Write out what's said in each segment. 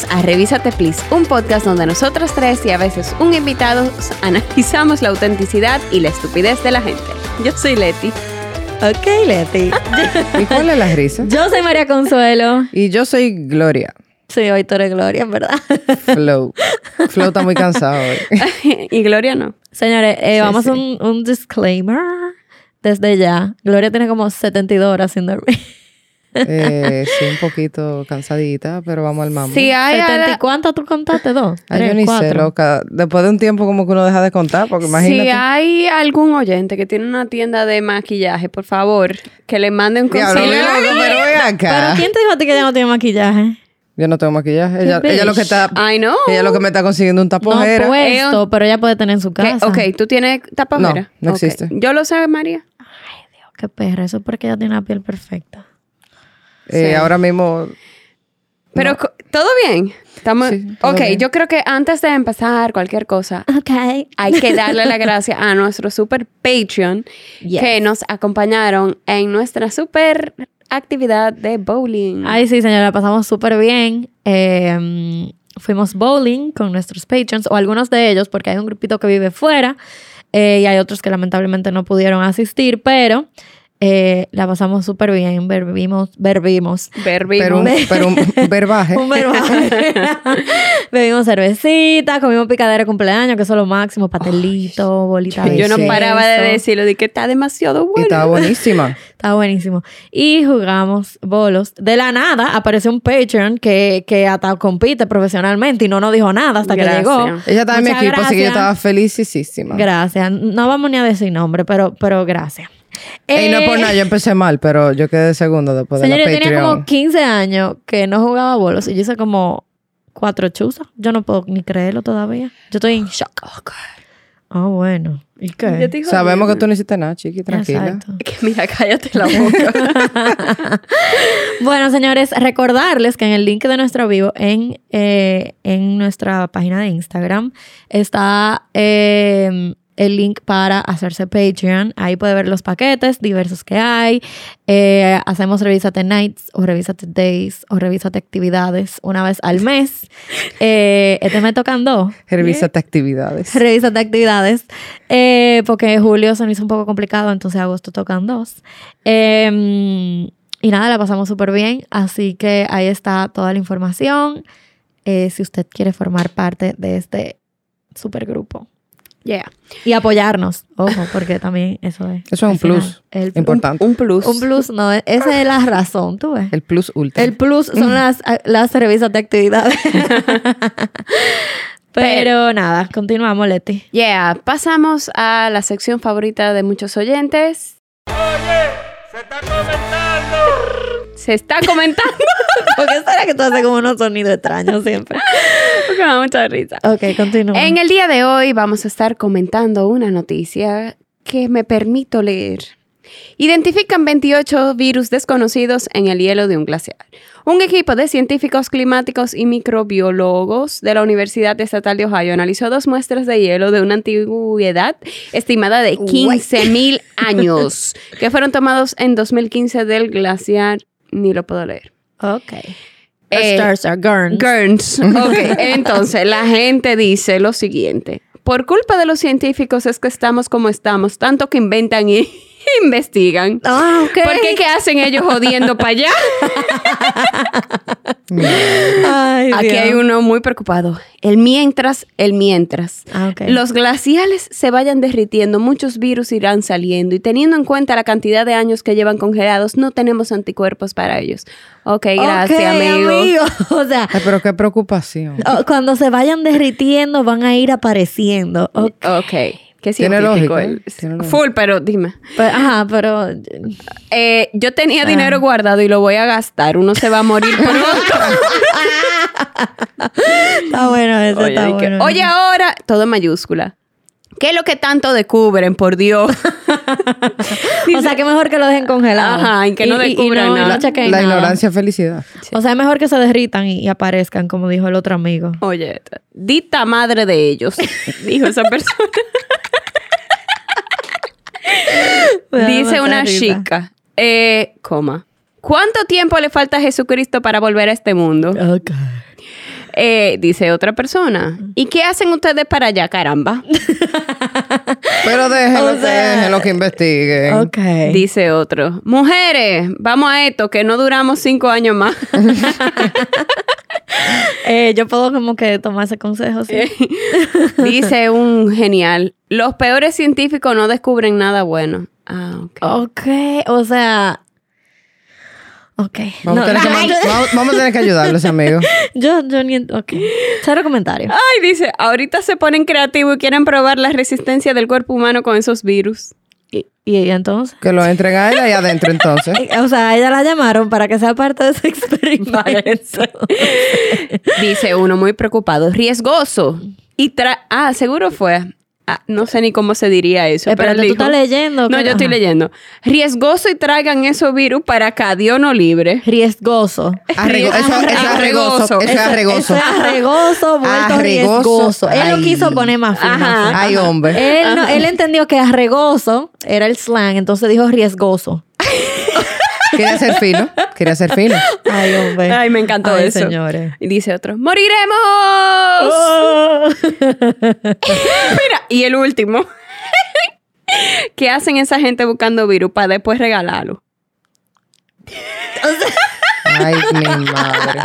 Bienvenidos a Revísate Please, un podcast donde nosotros tres y a veces un invitado analizamos la autenticidad y la estupidez de la gente. Yo soy Leti. Ok, Leti. ¿Y cuál es la risa? Yo soy María Consuelo. Y yo soy Gloria. Sí, hoy tú eres Gloria, en verdad. Flow. Flow está muy cansado hoy. y Gloria no. Señores, eh, Sí, vamos a sí. un, un disclaimer desde ya. Gloria tiene como 72 horas sin dormir. Eh, sí, un poquito cansadita, pero vamos al mambo. Si hay, 70 ¿y cuánto tú contaste? ¿Dos? Ay, yo ¿Tres? ni sé, ¿Cuatro? loca. Después de un tiempo como que uno deja de contar, porque imagínate. si hay algún oyente que tiene una tienda de maquillaje, por favor, que le manden un consejo. pero ven ¿Pero acá. quién te dijo a ti que ella no tiene maquillaje? Yo no tengo maquillaje. Ella, ella lo que está... Ay, no. Ella lo que me está consiguiendo un No tapojera. puesto, pero ella puede tener en su ¿Qué? casa. Ok, ¿tú tienes tapajera? No, no existe. Yo lo sé, María. Qué perra, eso es porque ella tiene la piel perfecta. Eh, Sí. Ahora mismo... Pero, co- ¿todo bien? Estamos... Sí, todo ok, bien. yo creo que antes de empezar cualquier cosa, Ok. hay que darle la gracia a nuestro super Patreon Yes. que nos acompañaron en nuestra super actividad de bowling. Ay, sí, señora, pasamos súper bien. Eh, fuimos bowling con nuestros patrons, o algunos de ellos, porque hay un grupito que vive fuera eh, y hay otros que lamentablemente no pudieron asistir, pero eh, la pasamos súper bien. Bebimos, bebimos. Pero un, pero un verbaje. Un verbaje. Bebimos cervecita, comimos picadera de cumpleaños, que eso es lo máximo, pastelito, bolita de Yo no paraba de decirlo, de que está demasiado Y bueno. estaba buenísima. Estaba buenísimo. Y jugamos bolos. De la nada apareció un Patreon que, que hasta compite profesionalmente y no nos dijo nada hasta Gracias. que llegó. Ella estaba en mi equipo, así que yo estaba felicísima. Gracias. No vamos ni a decir nombre, pero, pero gracias. Ey, no es por Eh, nada, yo empecé mal, pero yo quedé segundo después de Señor, la yo tenía como 15 años que no jugaba bolos y yo hice como cuatro chuzas. Yo no puedo ni creerlo todavía. Yo estoy en shock. Ah, bueno. ¿Y Yo qué? digo, Sabemos que tú no hiciste nada, chiqui, tranquila. Exacto. Que mira, cállate la boca. Bueno, señores, recordarles que en el link de nuestro vivo en, eh, en nuestra página de Instagram está eh, el link para hacerse Patreon. Ahí puede ver los paquetes diversos que hay. Eh, hacemos Revísate Nights o Revísate Days o Revísate Actividades una vez al mes. Eh, este me tocan dos. Revísate actividades. Revísate actividades. Eh, porque julio se me hizo un poco complicado, entonces agosto tocan dos. Eh, y nada, la pasamos súper bien. Así que ahí está toda la información. eh, si usted quiere formar parte de este super grupo. Yeah. Y apoyarnos, ojo, porque también eso es. Eso es un final, plus el- importante. Un plus. Un, plus, no, esa es la razón, tú ves. El plus ultra. El plus son las, las revisas de actividades. Pero nada, continuamos, Leti. Yeah, pasamos a la sección favorita de muchos oyentes. Se está comentando. ¿Por qué será que tú haces como unos sonidos extraños siempre? Porque me da mucha risa. Ok, continúa. En el día de hoy vamos a estar comentando una noticia que me permito leer. Identifican 28 virus desconocidos en el hielo de un glaciar. Un equipo de científicos climáticos y microbiólogos de la Universidad Estatal de Ohio analizó dos muestras de hielo de una antigüedad estimada de 15.000 años que fueron tomados en 2015 del glaciar. Ni lo puedo leer. Ok. Eh, Stars are Gurns. Gurns. Ok, entonces la gente dice lo siguiente. Por culpa de los científicos es que estamos como estamos, tanto que inventan y investigan. Ah, ok. ¿Por qué? ¿Qué hacen ellos jodiendo para allá? Ay, Aquí Dios. hay uno muy preocupado. El mientras, el mientras. Ah, ok. Los glaciales se vayan derritiendo, muchos virus irán saliendo y teniendo en cuenta la cantidad de años que llevan congelados, no tenemos anticuerpos para ellos. Ok, gracias, Ok, amigo. O sea, Ay, pero qué preocupación. oh, cuando se vayan derritiendo van a ir apareciendo. Ok. Ok. Qué Tiene lógica. ¿eh? Tiene lógica. Full, pero dime. Pero- ajá, pero... Eh, yo tenía Ah. dinero guardado y lo voy a gastar. Uno se va a morir pronto. Está bueno eso, Oye, está que- bueno. Oye, ahora, todo en mayúscula. ¿Qué es lo que tanto descubren, por Dios? o sea, que mejor que lo dejen congelado. Ajá, y que no descubran y nada. lo chequen La nada. ignorancia es felicidad. O sea, es mejor que se derritan y, y aparezcan, como dijo el otro amigo. Oye, dita madre de ellos, dijo esa persona. Dice una chica, eh, coma. ¿Cuánto tiempo le falta a Jesucristo para volver a este mundo? Ok. Eh, dice otra persona. ¿Y qué hacen ustedes para allá, caramba? Pero déjenlo, O sea- déjenlo que investiguen. Ok. Dice otro. Mujeres, vamos a esto, que no duramos cinco años más. Eh, yo puedo como que tomar ese consejo, sí. Dice un genial. Los peores científicos no descubren nada bueno. Ah, ok. Ok, o sea... Ok. Vamos, No, a tener que, vamos- vamos a tener que ayudarlos, amigos. Yo, yo ni... Ok. Cero comentario. Ay, dice, ahorita se ponen creativos y quieren probar la resistencia del cuerpo humano con esos virus. Y, y entonces... Que lo entren a ella ahí adentro, entonces. O sea, a ella la llamaron para que sea parte de ese experimento. Dice uno muy preocupado, riesgoso. Y tra ah, seguro fue. Ah, no sé ni cómo se diría eso. pero Espérate, él ¿tú dijo- estás leyendo? No, yo estoy leyendo. Riesgoso y traigan esos virus para acá, Dios no libre. Riesgoso. Arrego- eso, eso es arregoso. Eso es arregoso. Eso es arregoso, vuelto Arregoso. riesgoso. Él lo quiso poner más fino. Ajá. Ay, hombre. Él, no- él entendió que arregoso era el slang, entonces dijo riesgoso. Quería ser fino. Quería ser fino. Ay, hombre. Ay, me encantó Ay, eso. señores. Y dice otro, ¡moriremos! Oh. Mira, y el último. ¿Qué hacen esa gente buscando virus para después regalarlo? Ay, mi madre.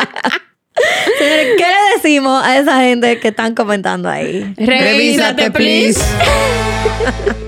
Señores, ¿qué le decimos a esa gente que están comentando ahí? Revísate, please.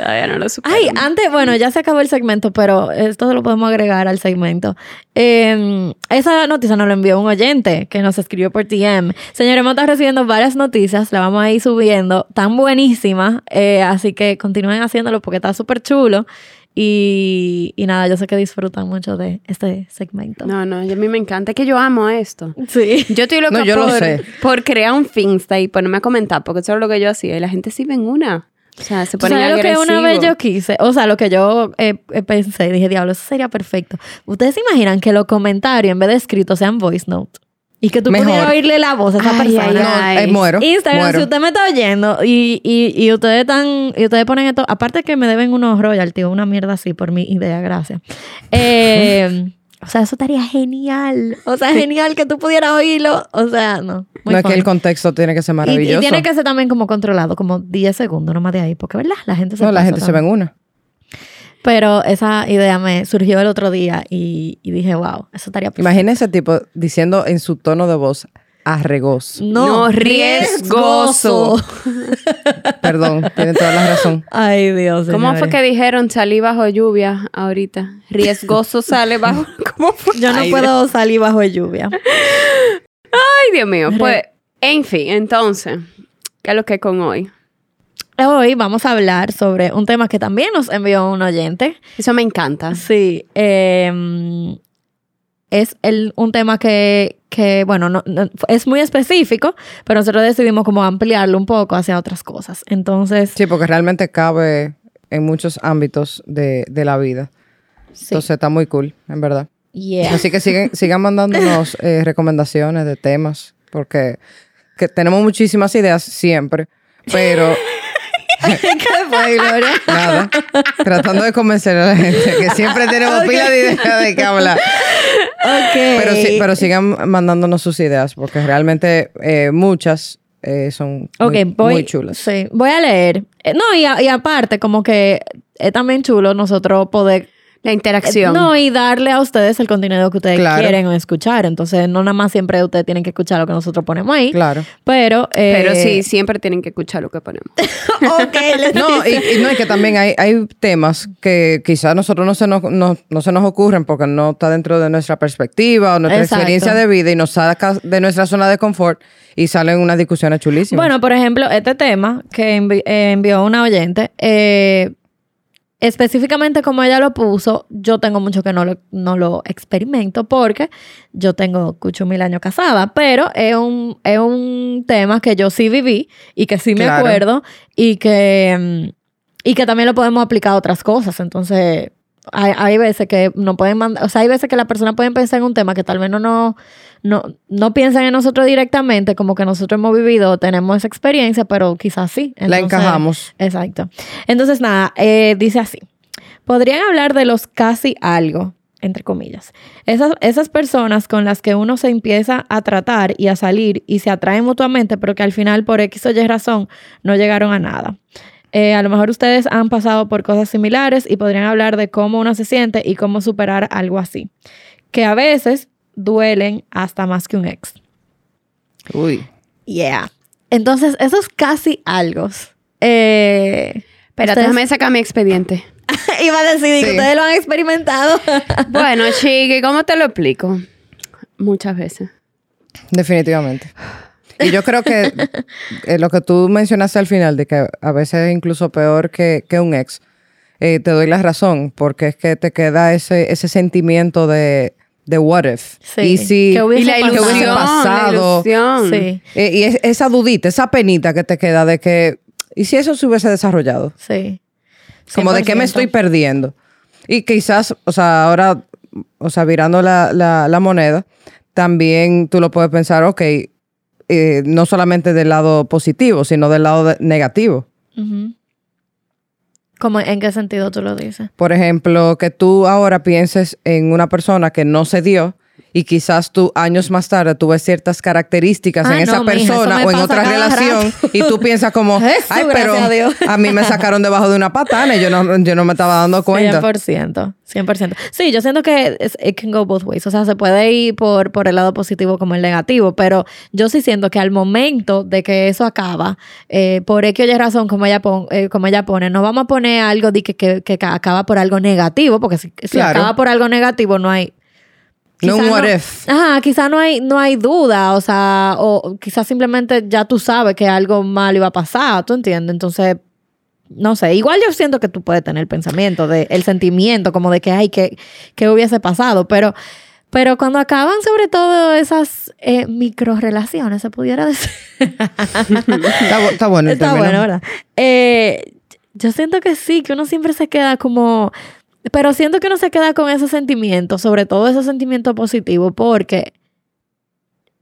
Todavía no lo supero. Ay, antes, bueno, ya se acabó el segmento, pero esto lo podemos agregar al segmento. Eh, esa noticia nos la envió un oyente que nos escribió por TM. Señores, hemos estado recibiendo varias noticias, la vamos a ir subiendo, tan buenísimas, eh, así que continúen haciéndolo porque está súper chulo. Y, y nada, yo sé que disfrutan mucho de este segmento. No, no, a mí me encanta. Es que yo amo esto. Sí. Yo estoy loca No, yo lo por, sé. por crear un Finsta y ponerme a comentar, porque eso es lo que yo hacía. Y la gente sí ven una. O sea, se ¿Tú ponen sabes lo que agresivos. una vez yo quise? O sea, lo que yo eh, eh, pensé, dije, diablo, eso sería perfecto. ¿Ustedes se imaginan que los comentarios en vez de escritos sean voice note? Y que tú Mejor. pudieras oírle la voz a esa Ay, persona. ay, No, eh, muero. Instagram, muero. si usted me está oyendo y, y, y ustedes están, y ustedes ponen esto, aparte que me deben unos royalties una mierda así por mi idea, gracias. Eh, o sea, eso estaría genial. O sea, genial que tú pudieras oírlo. O sea, no. muy no es que el contexto tiene que ser maravilloso. Y, tiene que ser también como controlado, como 10 segundos, no más de ahí, porque ¿verdad? La gente se no, la gente se ve también. en una. Pero esa idea me surgió el otro día y, y dije, wow, eso estaría perfecto. Imagínese ese tipo diciendo en su tono de voz arregoso. No, riesgoso. Perdón, tiene toda la razón. Ay, Dios. ¿Cómo fue señores. que dijeron salí bajo lluvia ahorita? Riesgoso sale bajo. ¿Cómo fue? Yo no Ay, puedo salir bajo lluvia. Ay, Dios mío. Pues, en fin, entonces, ¿qué es lo que es con hoy? Hoy vamos a hablar sobre un tema que también nos envió un oyente. Eso me encanta. Sí. eh, es el, un tema que, que bueno, no, no- es muy específico, pero nosotros decidimos como ampliarlo un poco hacia otras cosas. Entonces, Sí, porque realmente cabe en muchos ámbitos de, de la vida. sí. Entonces está muy cool, en verdad. Yeah. Así que siguen, sigan mandándonos eh, recomendaciones de temas, porque que tenemos muchísimas ideas siempre, pero ¿Qué fue, Gloria? nada, tratando de convencer a la gente que siempre tenemos pila de ideas de qué hablar. Pero, sí, pero sigan mandándonos sus ideas, porque realmente eh, muchas eh, son muy, Ok, voy, muy chulas. Sí, voy a leer. Eh, No, y, a- y aparte, como que es también chulo nosotros poder... La interacción. No, y darle a ustedes el contenido que ustedes Claro. quieren escuchar. Entonces, no nada más siempre ustedes tienen que escuchar lo que nosotros ponemos ahí. Claro. Pero... eh, Pero sí, siempre tienen que escuchar lo que ponemos. ok, les No, y, y no, y que también hay, hay temas que quizás nosotros no se nos, no, no se nos ocurren porque no está dentro de nuestra perspectiva o nuestra Exacto. experiencia de vida y nos saca de nuestra zona de confort y salen unas discusiones chulísimas. Bueno, por ejemplo, este tema que envi- eh, envió una oyente, eh, específicamente como ella lo puso, yo tengo mucho que no lo, no lo experimento porque yo tengo cucho mil años casada, pero es un, es un tema que yo sí viví y que sí me Claro. acuerdo y que, mm, y que también lo podemos aplicar a otras cosas. Entonces, hay, hay veces que no pueden mandar, o sea, hay veces que las personas pueden pensar en un tema que tal vez no, no, no, no piensan en nosotros directamente, como que nosotros hemos vivido, tenemos esa experiencia, pero quizás sí. la Entonces- encajamos. Exacto. Entonces, nada, eh, dice así. Podrían hablar de los casi algo. entre comillas. Esas, esas personas con las que uno se empieza a tratar y a salir y se atraen mutuamente, pero que al final por X o Y razón no llegaron a nada. Eh, a lo mejor ustedes han pasado por cosas similares y podrían hablar de cómo uno se siente y cómo superar algo así. Que a veces duelen hasta más que un ex. Uy. Yeah. Entonces, eso es casi algo. Eh, Espera, ustedes- déjame sacar mi expediente. Iba a decir que ustedes lo han experimentado. bueno, Chiqui, ¿cómo te lo explico? Muchas veces. Definitivamente. Y yo creo que eh, lo que tú mencionaste al final, de que a veces es incluso peor que, que un ex, eh, te doy la razón, porque es que te queda ese, ese sentimiento de, de what if. Sí. Y si ¿Qué hubiese y la ilusión, hubiese pasado? la ilusión. sí, eh, y es- esa dudita, esa penita que te queda de que, ¿y si eso se hubiese desarrollado? sí. Como de qué me 100%. estoy perdiendo. Y quizás, o sea, ahora, o sea, virando la, la- la moneda, también tú lo puedes pensar, ok, eh, no solamente del lado positivo, sino del lado de- negativo. Ujú. ¿Cómo, ¿En qué sentido tú lo dices? Por ejemplo, que tú ahora pienses en una persona que no se dio y quizás tú años más tarde tú ves ciertas características Ah, en esa no, mija, eso persona o en otra relación rato. y tú piensas como, Jesús, ay, pero a Dios". a mí me sacaron debajo de una patana y yo no, yo no me estaba dando cuenta. 100%. 100%. Sí, yo siento que it can go both ways. O sea, se puede ir por, por el lado positivo como el negativo, pero yo sí siento que al momento de que eso acaba, eh, por X o razón, como ella, pon- eh, como ella pone, no vamos a poner algo de que, que, que acaba por algo negativo, porque si, si Claro. acaba por algo negativo, no hay. No un what if. Ajá, quizá no hay, no hay duda, o sea, o quizás simplemente ya tú sabes que algo malo iba a pasar, ¿tú entiendes? Entonces, no sé, igual yo siento que tú puedes tener el pensamiento, de, el sentimiento como de que, ay, que, que hubiese pasado, pero, pero cuando acaban sobre todo esas eh, microrelaciones, se pudiera decir. Está, está bueno el Está término. bueno, ¿verdad? Eh, yo siento que sí, que uno siempre se queda como... Pero siento que uno se queda con ese sentimiento, sobre todo ese sentimiento positivo, porque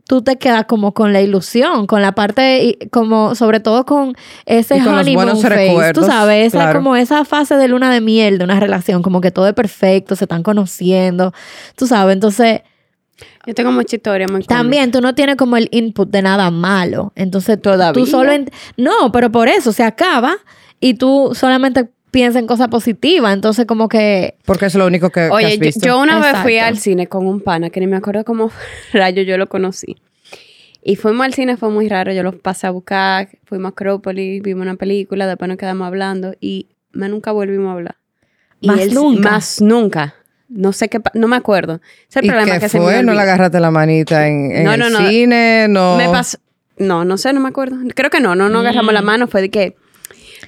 tú te quedas como con la ilusión, con la parte, como sobre todo con ese Y con los honeymoon buenos phase, tú sabes, esa, claro. como esa fase de luna de miel de una relación, como que todo es perfecto, se están conociendo, tú sabes, entonces... Yo tengo mucha historia muy. También tú no tienes como el input de nada malo. Entonces Todavía. tú solo... No, pero por eso se acaba y tú solamente piensas en cosas positivas. Entonces como que... Porque es lo único que, que Oye, has yo, visto. yo una vez fui Exacto. al cine con un pana que ni me acuerdo cómo rayo yo lo conocí. Y fuimos al cine, fue muy raro. Yo los pasé a buscar, fuimos a Acrópolis, vimos una película, después nos quedamos hablando y más nunca volvimos a hablar. Y Más él- nunca. Más nunca. No sé qué, no me acuerdo. Ese es el ¿Y problema qué que se me fue? ¿No le agarraste la manita en, en No, el no, no. cine? No. Me pasó. No, no sé, no me acuerdo. Creo que no, no nos agarramos Mm. la mano. Fue de que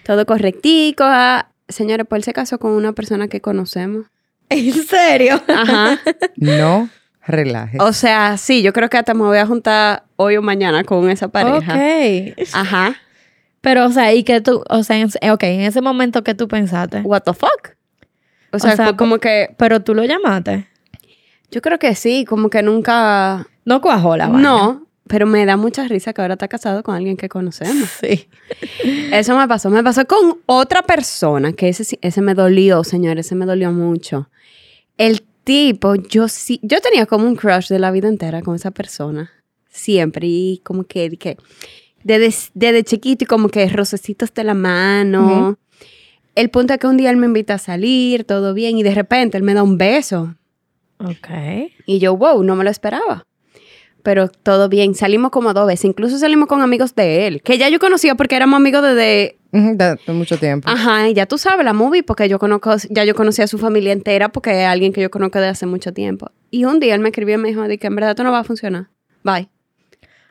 todo correctico. ah. Señores, pues él se casó con una persona que conocemos. ¿En serio? Ajá. No relajes. O sea, sí, yo creo que hasta me voy a juntar hoy o mañana con esa pareja. Ok. Ajá. Pero, o sea, y que tú... O sea, en, ok, en ese momento que tú pensaste. What the fuck? O sea, sea, fue como que Pero tú lo llamaste. yo creo que sí, como que nunca No cuajó la vaina. No, pero me da mucha risa que ahora está casado con alguien que conocemos. Sí. Eso me pasó, me pasó con otra persona que ese ese me dolió, señores, ese me dolió mucho. El tipo, yo sí, yo tenía como un crush de la vida entera con esa persona, siempre y como que, que desde, desde chiquito y como que rocecitos de la mano. El punto es que un día él me invita a salir, todo bien, y de repente él me da un beso. Ok. Y yo, wow, no me lo esperaba. Pero todo bien, salimos como dos veces, incluso salimos con amigos de él, que ya yo conocía porque éramos amigos desde, de, de mucho tiempo. ajá, y ya tú sabes, la movie, porque yo conozco, ya yo conocía a su familia entera porque es alguien que yo conozco de hace mucho tiempo. Y un día él me escribió y me dijo, de que en verdad esto no va a funcionar. Bye.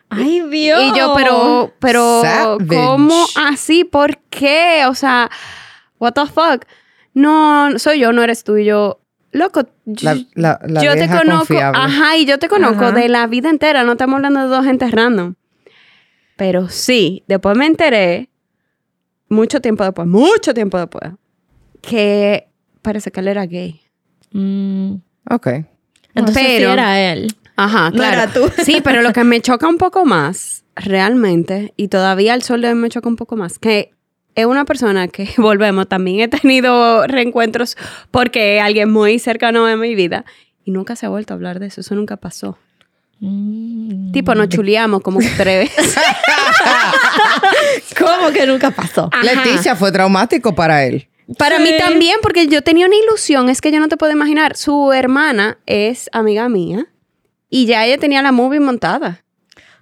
Ay, Dios. Y yo, pero, pero, Savage. ¿cómo así? ¿Por qué? O sea, what the fuck? No, soy yo, no eres tú. Y yo, loco, La, la, la yo te conozco, confiable. ajá, y yo te conozco Ajá. de la vida entera, no estamos hablando de dos gente random. Pero sí, después me enteré, mucho tiempo después, mucho tiempo después, que parece que él era gay. Mm, Ok. entonces sí era él. Ajá, No claro. era tú. Sí, pero lo que me choca un poco más, realmente, y todavía al sol de hoy me choca un poco más, que es una persona que, volvemos, también he tenido reencuentros porque alguien muy cercano de mi vida y nunca se ha vuelto a hablar de eso. Eso nunca pasó. Mm. Tipo, nos chuleamos como tres veces. ¿Cómo que nunca pasó? Ajá. Leticia fue traumático para él. Para Sí. mí también, porque yo tenía una ilusión, es que yo no te puedo imaginar. Su hermana es amiga mía y ya ella tenía la movie montada.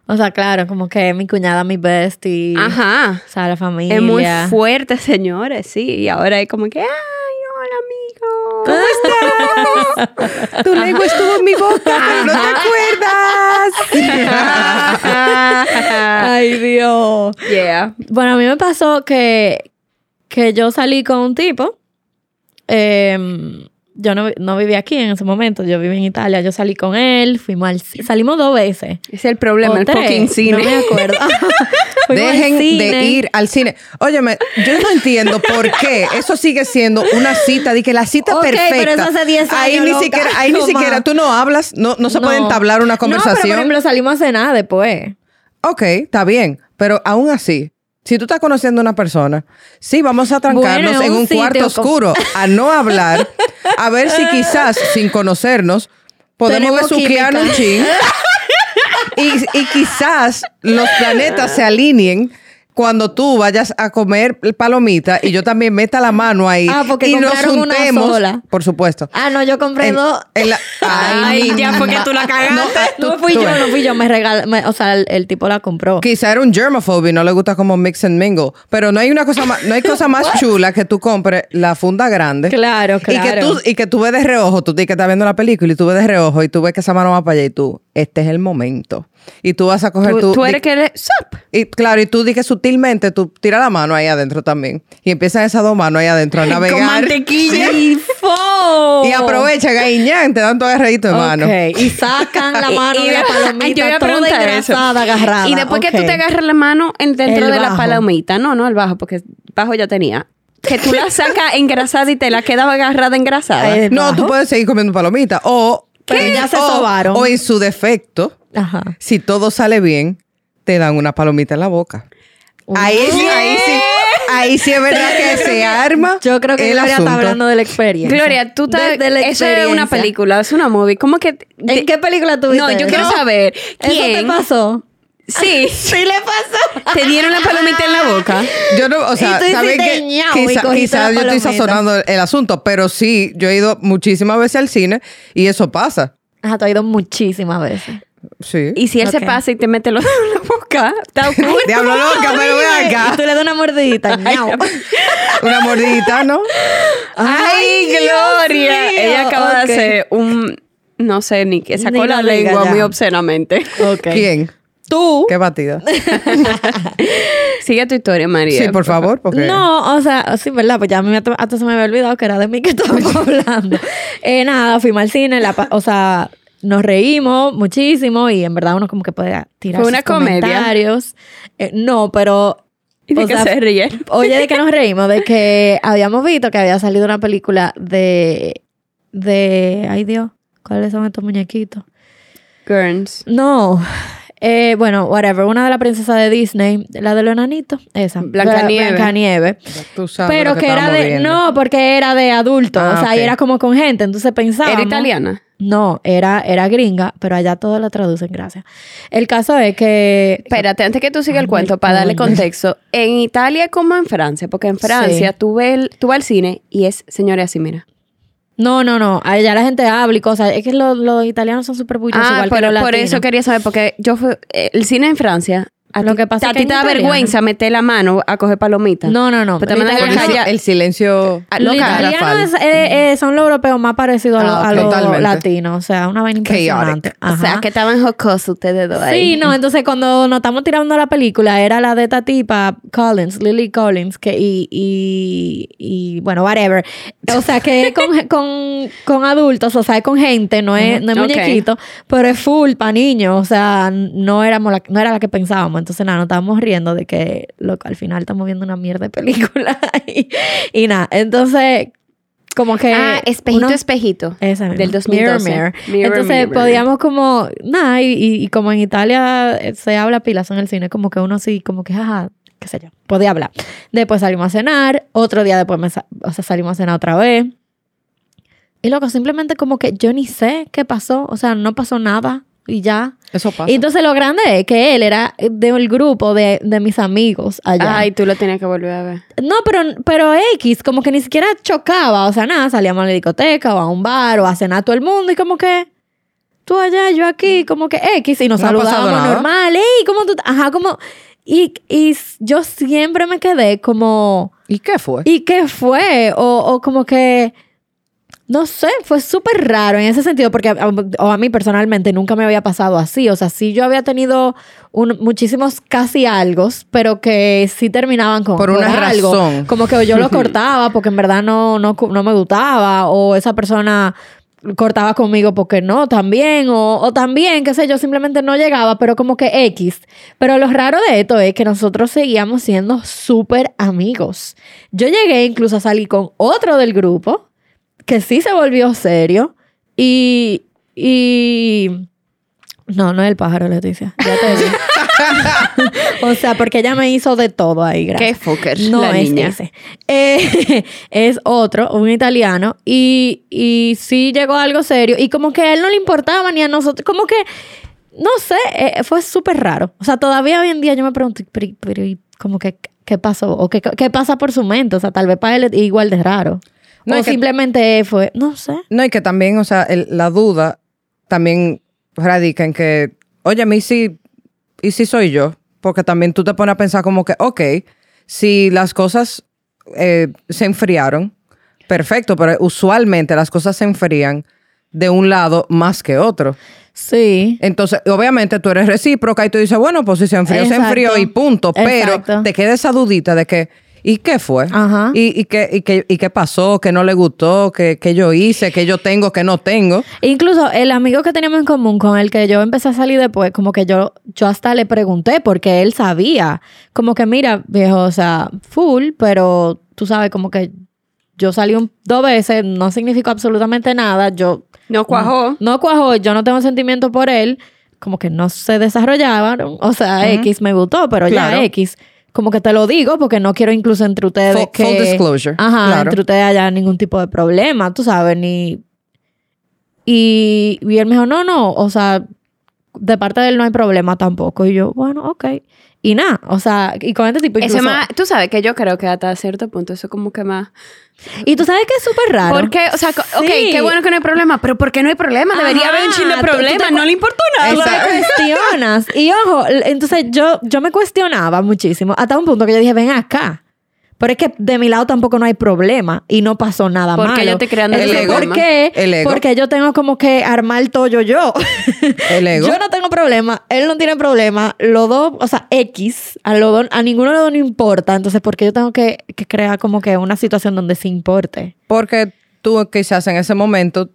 O sea, claro, como que mi cuñada, mi bestie. Ajá. O sea, la familia. Es muy fuerte, señores, sí. Y ahora es como que, ay, hola, amigo. ¿Cómo estás? Tu lengua estuvo en mi boca, pero no te acuerdas. Ay, Dios. yeah. Bueno, a mí me pasó que, que yo salí con un tipo. em, yo no, no vivía aquí en ese momento, yo vivía en Italia. Yo salí con él, fuimos al ci- salimos dos veces. Es el problema, O el tres, fucking cine. No me acuerdo. Dejen de cine. ir al cine. Óyeme, yo no entiendo por qué eso sigue siendo una cita, de que la cita Ok, perfecta. pero eso hace 10 Ahí años, ni loca. siquiera, ahí ni siquiera tú no hablas, no, no se puede No. entablar una No, pero por conversación. ejemplo, salimos a cenar después. ok, está bien, pero aún así. Si tú estás conociendo a una persona, sí, vamos a trancarnos Bueno, en un sitio cuarto oscuro a no hablar, a ver si quizás sin conocernos podemos Tenemos besuquear un química. chin y, y quizás los planetas se alineen cuando tú vayas a comer palomita y yo también meta la mano ahí Ah, porque y nos una juntemos, sola. por supuesto. Ah, no, yo compré En- dos. en la- Ay, mi ya, porque tú la cagaste. No, fui tú yo, no fui yo, me regaló, o sea, el, el tipo la compró. Quizá era un germaphobe y no le gusta como mix and mingle. Pero no hay una cosa más, no hay cosa más chula que tú compres la funda grande. Claro, Y que, claro. tú, y que tú ves de reojo, tú que estar viendo la película y tú ves de reojo y tú ves que esa mano va para allá y tú, este es el momento. Y tú vas a coger Tú, tu... tú eres que eres... Sup. Y claro, y tú di que sutilmente tú tira la mano ahí adentro también. Y empiezan esas dos manos ahí adentro a navegar. Con mantequilla. ¡Y fo! Y aprovechan ahí, ñan, te dan tu agarradito de mano. Ok, y sacan la mano Y- de la palomita yo toda engrasada, agarrada. Y después que tú te agarras la mano en- dentro El de la palomita. No, no, el bajo, porque bajo ya tenía. Que tú la sacas engrasada y te la quedas agarrada engrasada. No, tú puedes seguir comiendo palomita. O, Pero ya se sobaron. O en su defecto, Ajá. si todo sale bien, te dan una palomita en la boca. Ahí, sí- ahí sí, ahí sí es verdad que se arma. Yo creo que el Gloria asunto. está hablando de la experiencia. Gloria, tú estás... Eso es una película, es una movie. ¿Cómo que...? de- ¿En qué película tuviste No, yo quiero saber. ¿Eso te ¿Quién? pasó? Sí. Sí le pasó. ¿Te dieron la palomita en la boca? Yo no, o sea, tú hiciste que y quizá, yo estoy sazonando el asunto, pero sí, yo he ido muchísimas veces al cine y eso pasa. Ajá, tú has ido muchísimas veces. Sí. Y si él se pasa y te mete los dedos en la boca, está cool. Diablo loca, pero ven Y acá. tú le das una mordidita. Una mordidita, ¿no? ¡Ay, Gloria! Ella acaba de hacer un... No sé, ni que sacó Ni la lengua ya. muy obscenamente. ¿Quién? Tú. ¿Qué batida? Sigue tu historia, María. Sí, por favor, porque... No, o sea, sí, ¿verdad? Pues ya a mí hasta, hasta se me había olvidado que era de mí que estábamos hablando. Eh, nada, fuimos al cine, la o sea, nos reímos muchísimo y en verdad uno como que puede tirar ¿Fue una sus comedia? comentarios. Eh, no, pero... ¿Y de o sea, se rieron? Oye, ¿de qué nos reímos? De que habíamos visto que había salido una película de... De... Ay, Dios. ¿Cuáles son estos muñequitos? Gurns. No. Eh, bueno, whatever. Una de las princesas de Disney. La de los enanitos. Esa. Blancanieves. Blancanieves. Tú sabes Pero que, era de... viendo. No, porque era de adultos. Ah, o sea, y ok. era como con gente. Entonces pensábamos... ¿Era italiana? No, era, era gringa, pero allá todo la traducen, gracias. El caso es que... Espérate, antes que tú sigas el cuento, para darle contexto, en Italia como en Francia, porque en Francia Sí. tú, ves el- tú vas al cine y es, señores, así, mira. No, no, no. Allá la gente habla y cosas. Es que los, los italianos son súper bullosos, Ah, igual por, que los por latinos. eso quería saber, porque yo fui, eh, el cine en Francia, a Lo ti, que pasa a ti te da vergüenza meter la mano a coger palomitas. No, no, no. Pero El también el silencio... Los loca. Garrafal. italianos es- eh, eh, son los europeos más parecidos a, lo- Ah, a los latinos. O sea, una vaina impresionante. O sea, que estaban jocosos ustedes dos ahí. Sí, no, entonces cuando nos estamos tirando la película, era la de esta tipa, Collins, Lily Collins, que y, y, y bueno, whatever. O sea, que es con, con, con adultos, o sea, es con gente, no es, no es muñequito, pero es full para niños, o sea, no, éramos la, no era la que pensábamos. Entonces, nada, nos estábamos riendo de que loco, al final estamos viendo una mierda de película. y, y nada, entonces, como que... Ah, espejito, uno- espejito. esa. Del 2012. Mirror, mirror. Entonces mirror. podíamos como, nada, y, y- y como en Italia se habla pilas en el cine, como que uno así, como que, jaja, qué sé yo, podía hablar. Después salimos a cenar, otro día después me o sea, salimos a cenar otra vez. Y loco, simplemente como que yo ni sé qué pasó, o sea, no pasó nada y ya. Eso pasa. Y entonces lo grande es que él era del grupo de, de mis amigos allá. Ay, tú lo tienes que volver a ver. No, pero, pero X, como que ni siquiera chocaba, o sea, nada, salíamos a la discoteca o a un bar o a cenar todo el mundo y como que tú allá, yo aquí, como que X, y nos No saludábamos normal, ey, ¿cómo tú? Ajá, como, y, y yo siempre me quedé como, ¿Y qué fue? ¿y qué fue? O, o como que, no sé, fue súper raro en ese sentido, porque a, o a mí personalmente nunca me había pasado así. O sea, sí yo había tenido un- muchísimos casi algo, pero que sí terminaban con Por una algo. razón. Como que yo lo cortaba porque en verdad no, no, no me gustaba, o esa persona cortaba conmigo porque no, también, o, o también, qué sé yo, simplemente no llegaba, pero como que X. Pero lo raro de esto es que nosotros seguíamos siendo súper amigos. Yo llegué incluso a salir con otro del grupo, que sí se volvió serio, y... y no, no es el pájaro, Leticia. Ya te dije. o sea, porque ella me hizo de todo ahí, gracias. Qué fucker, No la es niña. ese. Eh, es otro, un italiano. Y, y sí llegó a algo serio. Y como que a él no le importaba ni a nosotros. Como que, no sé, eh, fue súper raro. O sea, todavía hoy en día yo me pregunto, pero, pero ¿y como que, ¿qué pasó? ¿O qué, qué pasa por su mente? O sea, tal vez para él es igual de raro. No, o que- simplemente fue, no sé. No, y que también, o sea, el- la duda también radica en que, oye, a mí sí, y sí soy yo, porque también tú te pones a pensar como que, ok, si las cosas eh, se enfriaron, perfecto, pero usualmente las cosas se enfrían de un lado más que otro. Sí. Entonces, obviamente tú eres recíproca y tú dices, bueno, pues si se enfrió, se enfrió y punto. Exacto. Pero te queda esa dudita de que, ¿y qué fue? Ajá. ¿Y, y qué, y, qué, ¿Y qué pasó? ¿Qué no le gustó? ¿Qué, qué yo hice? ¿Qué yo tengo? ¿Qué no tengo? Incluso el amigo que teníamos en común con el que yo empecé a salir después, como que yo, yo hasta le pregunté porque él sabía. Como que, mira, viejo, o sea, full, pero tú sabes, como que yo salí un- dos veces, no significó absolutamente nada. Yo No cuajó. no cuajó, yo no tengo sentimiento por él, como que no se desarrollaban, o sea, X me gustó, pero Claro. ya X. Como que te lo digo porque no quiero incluso entre ustedes Full- que... full disclosure, Ajá, claro. entre ustedes haya ningún tipo de problema, tú sabes, ni... Y, y él me dijo, no, no, o sea, de parte de él no hay problema tampoco. Y yo, bueno, ok. Y nada, o sea, y con este tipo Eso incluso... más, tú sabes que yo creo que hasta cierto punto eso como que más... Y tú sabes que es súper raro. Porque, o sea, ok, Sí. qué bueno que no hay problema, pero ¿por qué no hay problema? Debería Ajá, haber un chingo de problema, te- no le importó nada. Exacto. te cuestionas. Y ojo, entonces yo, yo me cuestionaba muchísimo hasta un punto que yo dije, ven acá. Pero es que de mi lado tampoco no hay problema y no pasó nada Porque malo. yo estoy creando Entonces, el ego. ¿Por qué? El ego. Porque yo tengo como que armar el tollo yo. El ego. Yo no tengo problema, él no tiene problema. Los dos, o sea, X, a, los dos- a ninguno de los dos no importa. Entonces, ¿por qué yo tengo que, que crear como que una situación donde sí importe? Porque tú quizás en ese momento,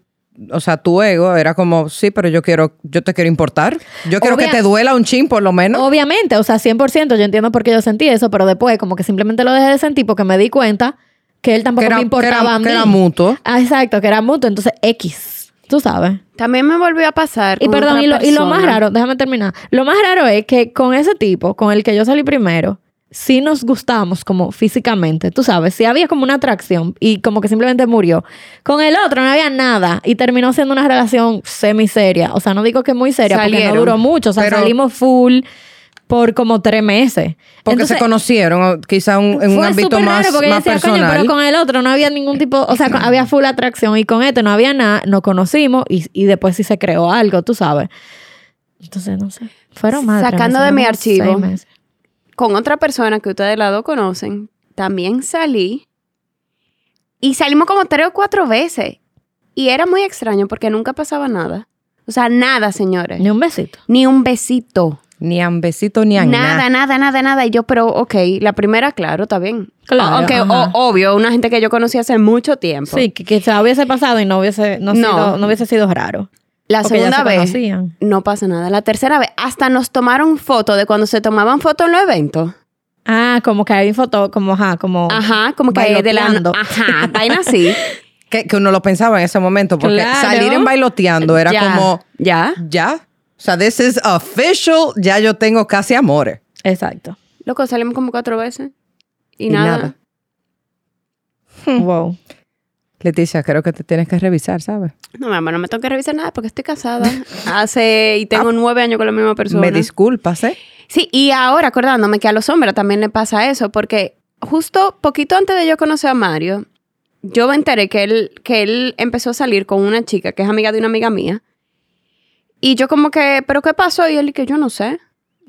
o sea, tu ego era como, sí, pero yo quiero, yo te quiero importar. Yo quiero Obvia- que te duela un chin por lo menos. Obviamente, o sea, 100%, yo entiendo por qué yo sentí eso, pero después como que simplemente lo dejé de sentir porque me di cuenta que él tampoco que era, me importaba que era- a mí. que era mutuo. Ah, exacto, que era mutuo, entonces X, tú sabes. También me volvió a pasar. Y con perdón, otra y lo, y lo más raro, déjame terminar. Lo más raro es que con ese tipo, con el que yo salí primero, sí nos gustamos como físicamente, tú sabes, sí había como una atracción y como que simplemente murió. Con el otro no había nada y terminó siendo una relación semi-seria. O sea, no digo que muy seria porque Salieron. no duró mucho, o sea, Pero- salimos full por como tres meses. Porque Entonces, se conocieron, quizá un- en un ámbito más, raro porque más decía, coño, personal. pero con el otro no había ningún tipo, o sea, había full atracción y con este no había nada, nos conocimos y, y después sí se creó algo, tú sabes. Entonces, no sé. Fueron más. Sacando meses, de mi archivo. seis meses. Con otra persona que ustedes la dos conocen, también salí. Y salimos como tres o cuatro veces. Y era muy extraño porque nunca pasaba nada. O sea, nada, señores. Ni un besito. Ni un besito. Ni a un besito ni a Nada, nada, nada, nada. Y yo, pero ok, la primera, claro, está bien. Claro, Aunque, o- obvio, una gente que yo conocí hace mucho tiempo. Sí, que quizá hubiese pasado y no hubiese, no, No. Sido, no hubiese sido raro. La Porque segunda se vez, conocían. no pasa nada. La tercera vez, hasta nos tomaron fotos de cuando se tomaban fotos en los eventos. Ah, como que hay foto, como, ajá, como. Ajá, como que de la... Ajá, vaina así. Que, que uno lo pensaba en ese momento, porque Claro. salir en bailoteando era Ya, como, Ya. ya. O sea, this is official, ya yo tengo casi amores. Exacto. Loco, salimos como cuatro veces. Y, Y nada. nada. Wow. Leticia, creo que te tienes que revisar, ¿sabes? No, mi amor, no me tengo que revisar nada porque estoy casada. Hace... Y tengo nueve años con la misma persona. Me disculpas, ¿eh? Sí, y ahora acordándome que a los hombres también le pasa eso, porque justo poquito antes de yo conocer a Mario, yo me enteré que él, que él empezó a salir con una chica que es amiga de una amiga mía. Y yo como que, ¿pero qué pasó? Y él y que yo no sé.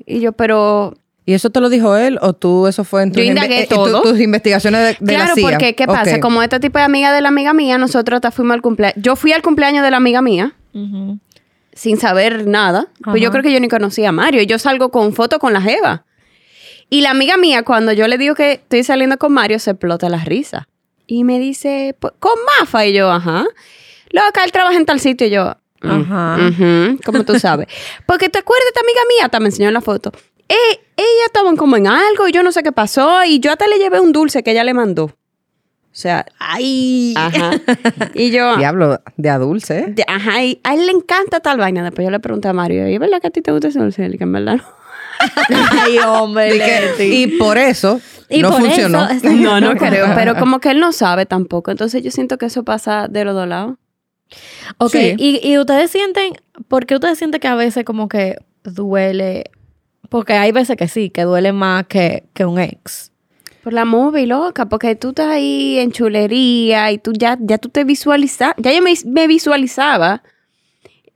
Y yo, pero... ¿Y eso te lo dijo él o tú eso fue en tus, Yo indagué en tu- todo. tus investigaciones de, de la claro, CIA? porque ¿qué pasa? Como este tipo de amiga de la amiga mía, nosotros hasta fuimos al cumpleaños. Yo fui al cumpleaños de la amiga mía sin saber nada. Pues yo creo que yo ni conocía a Mario. Y yo salgo con foto con la Jeva. Y la amiga mía, cuando yo le digo que estoy saliendo con Mario, se explota la risa. Y me dice, "Pues, con Mafa. Y yo, ajá. Loca, él trabaja en tal sitio. Y yo, "Mm, Ajá. como tú sabes. Porque te acuerdas de esta amiga mía, hasta me enseñó en la foto. Eh, ella estaban como en algo y yo no sé qué pasó. Y yo hasta le llevé un dulce que ella le mandó. O sea, Ay. ajá. Y yo, Diablo, de a dulce, de- Ajá, y a él le encanta tal vaina. Después yo le pregunté a Mario, ¿y es verdad que a ti te gusta ese dulce? Y él, que en verdad no. Ay, hombre. Y, que- Leti. y por eso Y no por funcionó. eso- No, no creo, pero como que él no sabe tampoco. Entonces yo siento que eso pasa de los dos lados. Ok, Sí. y, y ustedes sienten, ¿por qué ustedes sienten que a veces como que duele? Porque hay veces que sí, que duele más que, que un ex. Por la movie, loca, porque tú estás ahí en chulería y tú ya, ya tú te visualizas, ya yo me, me visualizaba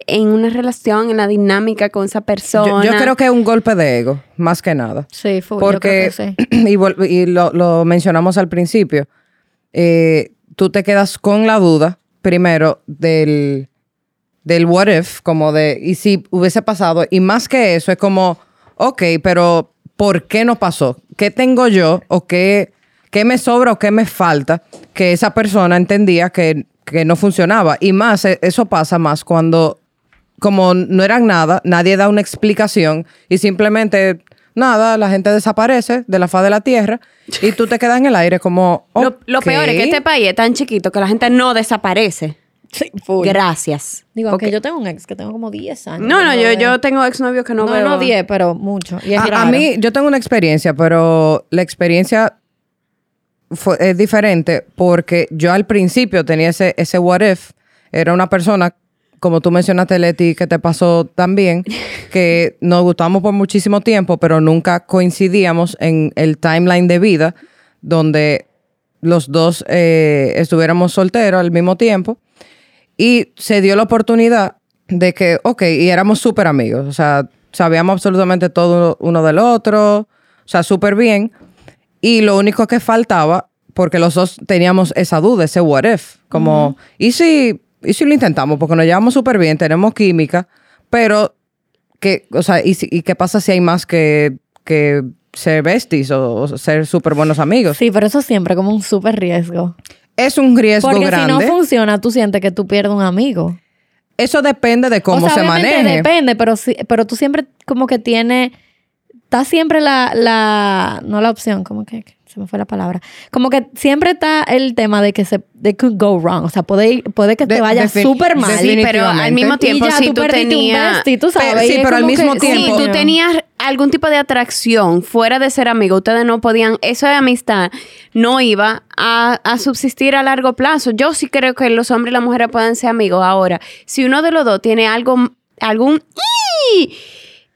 en una relación, en la dinámica con esa persona. Yo, yo creo que es un golpe de ego, más que nada. Sí, full, Porque, yo creo que sí. y, y lo, lo mencionamos al principio, eh, tú te quedas con la duda, primero, del, del what if, como de, y si hubiese pasado, y más que eso, es como, ok, pero ¿por qué no pasó? ¿Qué tengo yo o qué, qué me sobra o qué me falta que esa persona entendía que, que no funcionaba? Y más, eh, eso pasa más cuando como no eran nada, nadie da una explicación y simplemente nada, la gente desaparece de la faz de la tierra y tú te quedas en el aire como... Lo, lo peor es que este país es tan chiquito que la gente no desaparece. Sí, full. Gracias. Digo, Porque- aunque yo tengo un ex que tengo como 10 años. No, no, yo, veo. yo tengo exnovios que no, No, veo. no 10, pero mucho. Y es A, mí, yo tengo una experiencia, pero la experiencia fue, es diferente porque yo al principio tenía ese, ese what if. Era una persona, como tú mencionaste, Leti, que te pasó también, que nos gustábamos por muchísimo tiempo, pero nunca coincidíamos en el timeline de vida donde los dos eh, estuviéramos solteros al mismo tiempo. Y se dio la oportunidad de que, ok, y éramos súper amigos, o sea, sabíamos absolutamente todo uno del otro, o sea, súper bien. Y lo único que faltaba, porque los dos teníamos esa duda, ese what if, como, ¿y, si, ¿y si lo intentamos? Porque nos llevamos súper bien, tenemos química, pero, que, o sea, ¿y, si- y qué pasa si hay más que, que ser besties o, o ser súper buenos amigos? Sí, pero eso siempre como un súper riesgo. Es un riesgo Porque grande. si no funciona, tú sientes que tú pierdes un amigo. Eso depende de cómo o sea, se maneje. depende, pero, sí- pero tú siempre como que tienes... Está siempre la, la... No la opción, como que... Se me fue la palabra. Como que siempre está el tema de que se... De could go wrong. O sea, puede, puede que te vaya súper mal. Sí, pero al mismo Y tiempo, ya si tú tú un tenías... bestie, tú sabes. Pero- sí, pero al mismo que- tiempo- Si coño. tú tenías algún tipo de atracción fuera de ser amigo, ustedes no podían, eso de amistad no iba a, a subsistir a largo plazo. Yo sí creo que los hombres y las mujeres pueden ser amigos. Ahora, si uno de los dos tiene algo, algún, ¡ii!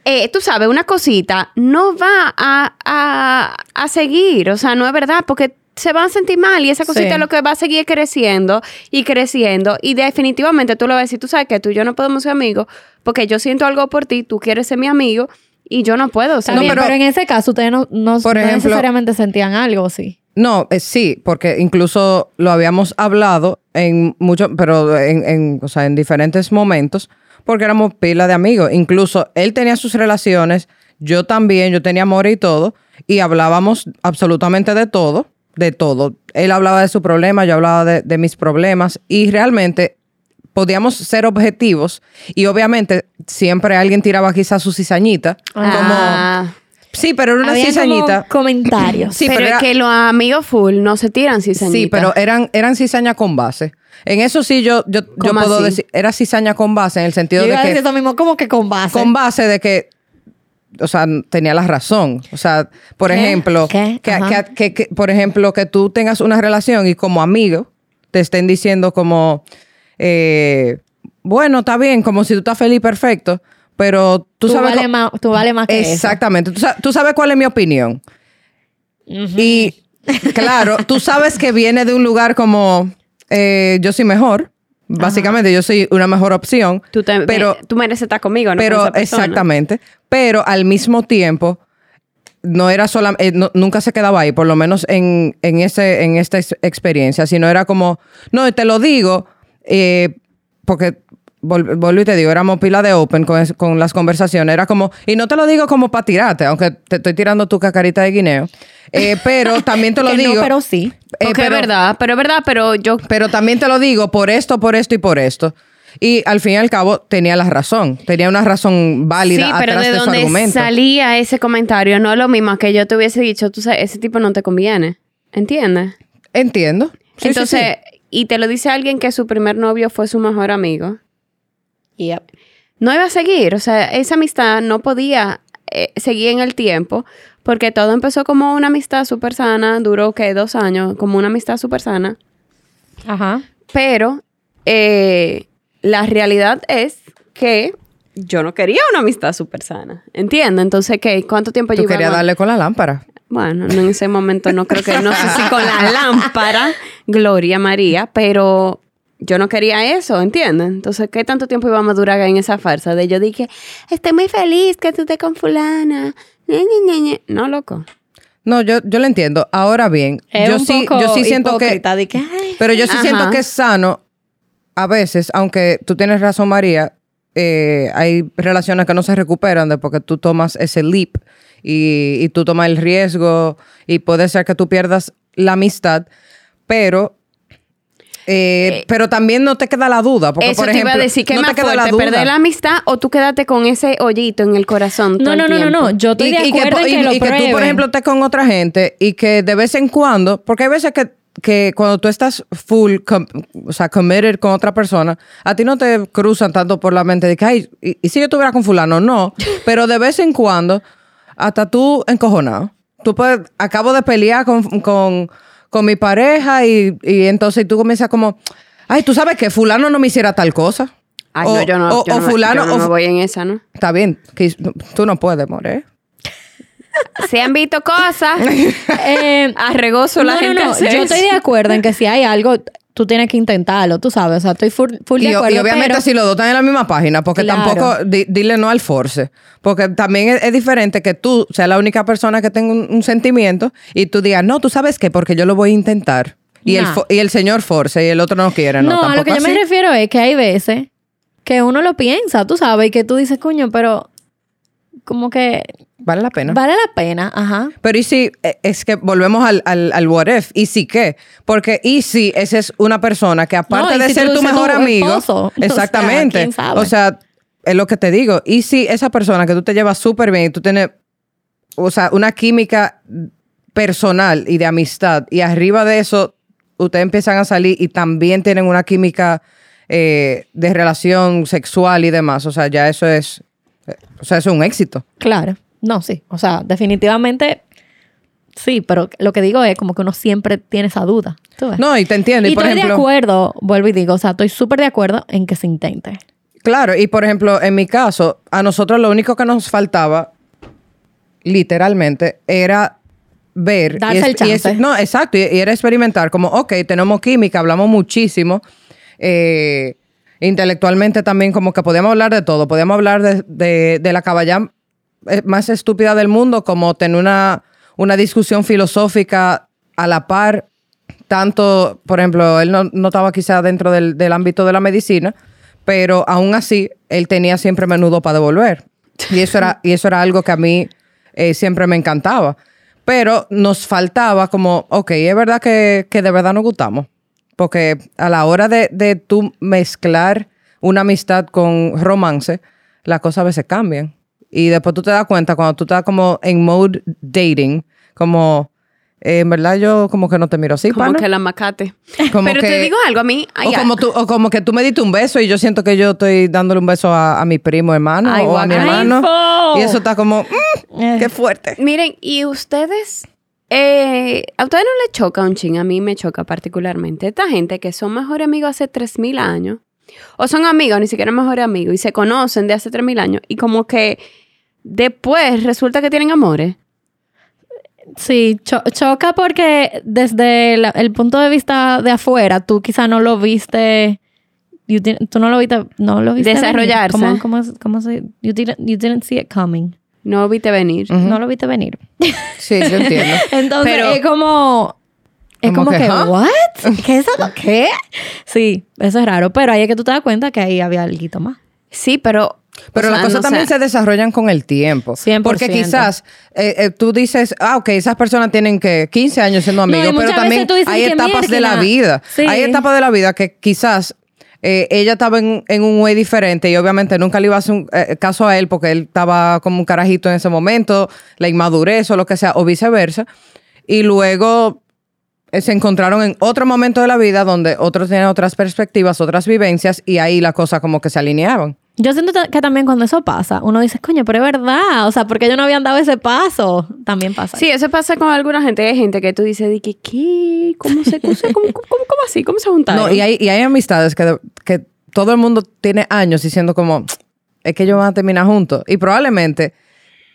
Eh, tú sabes, una cosita, no va a, a, a seguir. O sea, no es verdad, porque se van a sentir mal y esa cosita Sí. lo que va a seguir creciendo y creciendo. Y definitivamente tú lo vas a decir, tú sabes que tú y yo no podemos ser amigos porque yo siento algo por ti, tú quieres ser mi amigo y yo no puedo bien, pero- pero, en ese caso ustedes no, no, Por no ejemplo- necesariamente sentían algo, sí. No, eh, sí, porque incluso lo habíamos hablado en mucho, pero en, en, o sea, en diferentes momentos, porque éramos pila de amigos. Incluso él tenía sus relaciones, yo también, yo tenía amor y todo, y hablábamos absolutamente de todo, de todo. Él hablaba de su problema, yo hablaba de, de mis problemas, y realmente podíamos ser objetivos, y obviamente siempre alguien tiraba quizás su cizañita, Ah. como... Sí, pero era una Habían cizañita. comentarios. Sí, pero, pero es era- que los amigos full no se tiran cizañita. Sí, pero eran, eran cizaña con base. En eso sí yo, yo, yo ¿Cómo puedo así? decir, era cizaña con base en el sentido Yo de iba a decir que, eso mismo, como que con base. con base de que o sea, tenía la razón. O sea, por ¿Qué? ejemplo, ¿Qué? Que, que- que- que- por ejemplo, que tú tengas una relación y como amigo te estén diciendo como, eh, bueno, está bien, como si tú estás feliz, perfecto, pero tú, Tú, sabes... vale más, tú vale más que eso. Exactamente. Tú, sa- tú sabes cuál es mi opinión. Y claro, tú sabes que viene de un lugar como eh, yo soy mejor. Básicamente, yo soy una mejor opción. Tú, te- pero, tú mereces estar conmigo, ¿no? Pero exactamente. Pero al mismo tiempo, no era solamente, nunca se quedaba ahí, por lo menos en, en, ese, en esta ex- experiencia, sino era como, no, te lo digo, eh, porque vol- vuelvo y te digo, éramos pila de open con, es- con las conversaciones, era como, y no te lo digo como para tirarte, aunque te estoy tirando tu cacarita de guineo, eh, pero también te lo Que no, digo. pero sí. eh, Porque es pero- verdad, pero es verdad, pero yo... pero también te lo digo por esto, por esto y por esto. Y al fin y al cabo tenía la razón. Tenía una razón válida sí, pero atrás de de, su donde argumento. salía ese comentario no es lo mismo que yo te hubiese dicho, tú sabes, ese tipo no te conviene. ¿Entiendes? Entiendo. Sí, sí, Entonces, sí. y te lo dice alguien que su primer novio fue su mejor amigo. Yep. No iba a seguir, o sea, esa amistad no podía eh, seguir en el tiempo porque todo empezó como una amistad súper sana, duró que dos años, como una amistad súper sana, Ajá. pero eh, la realidad es que yo no quería una amistad súper sana, ¿entiendes? Entonces, ¿qué? ¿Cuánto tiempo querías llevamos? darle con la lámpara. Bueno, no en ese momento no creo que, no sé si con la lámpara, Gloria María, pero yo no quería eso, ¿entiendes? Entonces, ¿qué tanto tiempo íbamos a durar en esa farsa? De yo dije, estoy muy feliz que tú estés con fulana. Ñe, Ñe, Ñe, Ñe. No, loco. No, yo, yo lo entiendo. Ahora bien, Es yo un sí, poco yo sí siento que. hipócrita de que, ay, Pero yo sí Ajá. siento que es sano. A veces, aunque tú tienes razón, María, eh, hay relaciones que no se recuperan de porque tú tomas ese leap y, y tú tomas el riesgo y puede ser que tú pierdas la amistad, pero. Eh, pero también no te queda la duda. Porque, Eso por te ejemplo, iba a decir, ¿qué no más te queda la duda. ¿Perder la amistad o tú quédate con ese hoyito en el corazón todo No, el no, no, no, no. Yo estoy de que acuerdo po- en que y- lo y que tú, por ejemplo, estés con otra gente y que de vez en cuando, porque hay veces que, que cuando tú estás full, com- o sea, committed con otra persona, a ti no te cruzan tanto por la mente de que, ay, ¿y, y si yo estuviera con fulano? No, pero de vez en cuando, hasta tú encojonado. Tú puedes, acabo de pelear con, con, con mi pareja y, y entonces tú comienzas como, ay, tú sabes que fulano no me hiciera tal cosa. Ay, o, no, yo no, o- yo o no me- fulano, yo no o me fu- voy en esa, ¿no? Está bien, que tú no puedes morir. Se han visto cosas. Eh, Arregoso la no, gente no, no. Yo estoy de acuerdo en que si hay algo, tú tienes que intentarlo, tú sabes. O sea, estoy full, full de Y, acuerdo. y obviamente pero- si los dos están en la misma página, porque Claro. tampoco di- dile no al force. Porque también es, es diferente que tú seas la única persona que tenga un, un sentimiento y tú digas, no, tú sabes qué, porque yo lo voy a intentar. Y, el, Nah. y el señor force y el otro no quiere, ¿no? No, a lo que yo me refiero es que hay veces que uno lo piensa, tú sabes, y que tú dices, coño, pero como que Vale la pena. vale la pena, ajá. Pero y si, eh, es que volvemos al, al, al what if, y si qué, porque y si esa es una persona que aparte No, de si ser tu mejor tu amigo, esposo, o sea, exactamente, ¿quién sabe? o sea, es lo que te digo, y si esa persona que tú te llevas súper bien y tú tienes, o sea, una química personal y de amistad, y arriba de eso, ustedes empiezan a salir y también tienen una química eh, de relación sexual y demás, o sea, ya eso es, o sea, eso es un éxito. Claro. No, sí. O sea, definitivamente sí, pero lo que digo es como que uno siempre tiene esa duda. ¿tú ves? No, y te entiendo, y, y por estoy de acuerdo, vuelvo y digo, o sea, estoy súper de acuerdo en que se intente. Claro, y por ejemplo, en mi caso, a nosotros lo único que nos faltaba, literalmente, era ver. Darse y el chance. no, exacto, y, y era experimentar, como, ok, tenemos química, hablamos muchísimo. eh, intelectualmente también, como que podíamos hablar de todo. Podíamos hablar de, de- la caballa eh, más estúpida del mundo, como tener una, una discusión filosófica a la par tanto, por ejemplo, él no, no estaba quizá dentro del, del ámbito de la medicina, pero aún así él tenía siempre menudo para devolver. Y eso era, y eso era algo que a mí eh, siempre me encantaba. Pero nos faltaba como, ok, es verdad que, que de verdad nos gustamos. Porque a la hora de, de tú mezclar una amistad con romance, las cosas a veces cambian. Y después tú te das cuenta cuando tú estás como en mode dating, como eh, en verdad yo como que no te miro así, Como pana. que la macate. Como Pero que- te digo algo, a mí... ay, o, como tú, o como que tú me diste un beso y yo siento que yo estoy dándole un beso a, a mi primo hermano Ay, o a mi hermano. Ay. Y eso está como, mm, Eh, qué fuerte. Miren, y ustedes, eh, a ustedes no les choca un ching, a mí me choca particularmente. Esta gente que son mejores amigos hace 3.000 años, o son amigos, ni siquiera mejores amigos, y se conocen de hace 3.000 años, y como que después resulta que tienen amores. Sí, cho- choca porque desde el punto de vista de afuera, tú quizá no lo viste. you tú no lo viste, no lo viste. Desarrollarse. ¿Cómo, cómo, cómo se, you didn't, you didn't see it coming. No viste venir. No lo viste venir. Sí, yo entiendo. Entonces Pero- es como. Es Como como, que, que, ¿huh? ¿what? ¿Qué es eso? ¿Qué? Sí, eso es raro. Pero ahí es que tú te das cuenta que ahí había algo más. Sí, pero... Pero o las cosas no también se desarrollan con el tiempo. 100%. Porque quizás eh, eh, tú dices, ah, ok, esas personas tienen que 15 años siendo No, amigos, pero también hay etapas de la vida. Sí. Hay etapas de la vida que quizás eh, ella estaba en, en un way diferente y obviamente nunca le iba a hacer un, eh, caso a él porque él estaba como un carajito en ese momento, la inmadurez o lo que sea, o viceversa. Y luego eh, se encontraron en otro momento de la vida donde otros tenían otras perspectivas, otras vivencias y ahí la cosa como que se alineaban. Yo siento que también cuando eso pasa, uno dice, coño, pero es verdad. O sea, porque ellos no habían dado ese paso. También pasa. Sí, eso pasa con alguna gente. Hay gente que tú dices, de que, ¿qué? ¿Cómo se cómo, cómo, cómo, cómo así? ¿Cómo se juntaron? No, y hay, y hay amistades que, que todo el mundo tiene años diciendo como, es que ellos van a terminar juntos. Y probablemente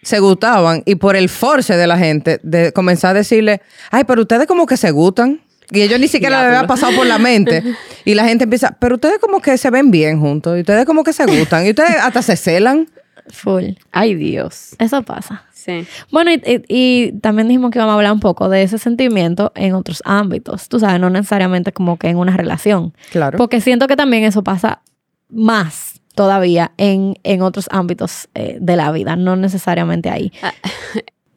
se gustaban y por el force de la gente de comenzar a decirle, ay, pero ustedes como que se gustan. Y ellos ni siquiera le había pasado por la mente. Y la gente empieza, pero ustedes como que se ven bien juntos. Y ustedes como que se gustan. Y ustedes hasta se celan. Full. Ay, Dios. Eso pasa. Sí. Bueno, y, y- y también dijimos que íbamos a hablar un poco de ese sentimiento en otros ámbitos. Tú sabes, no necesariamente como que en una relación. Claro. Porque siento que también eso pasa más todavía en, en otros ámbitos eh, de la vida, no necesariamente ahí.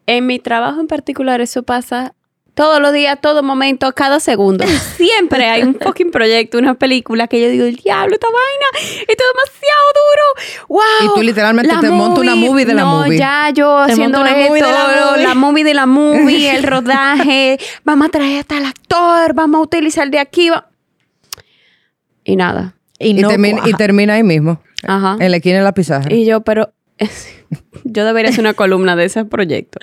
En mi trabajo en particular eso pasa todos los días, todo momento, cada segundo. Siempre hay un fucking proyecto, una película que yo digo, el diablo, esta vaina, esto es demasiado duro. ¡Wow! Y tú literalmente te montas una movie de la no, movie. ya yo Te haciendo esto, movie la movie. la movie de la movie, el rodaje, vamos a traer hasta el actor, vamos a utilizar de aquí. va- Y nada. Y, Y, no termina, y termina ahí mismo. Ajá. En la esquina de la pizarra. Y yo, pero yo debería hacer una columna de ese proyecto.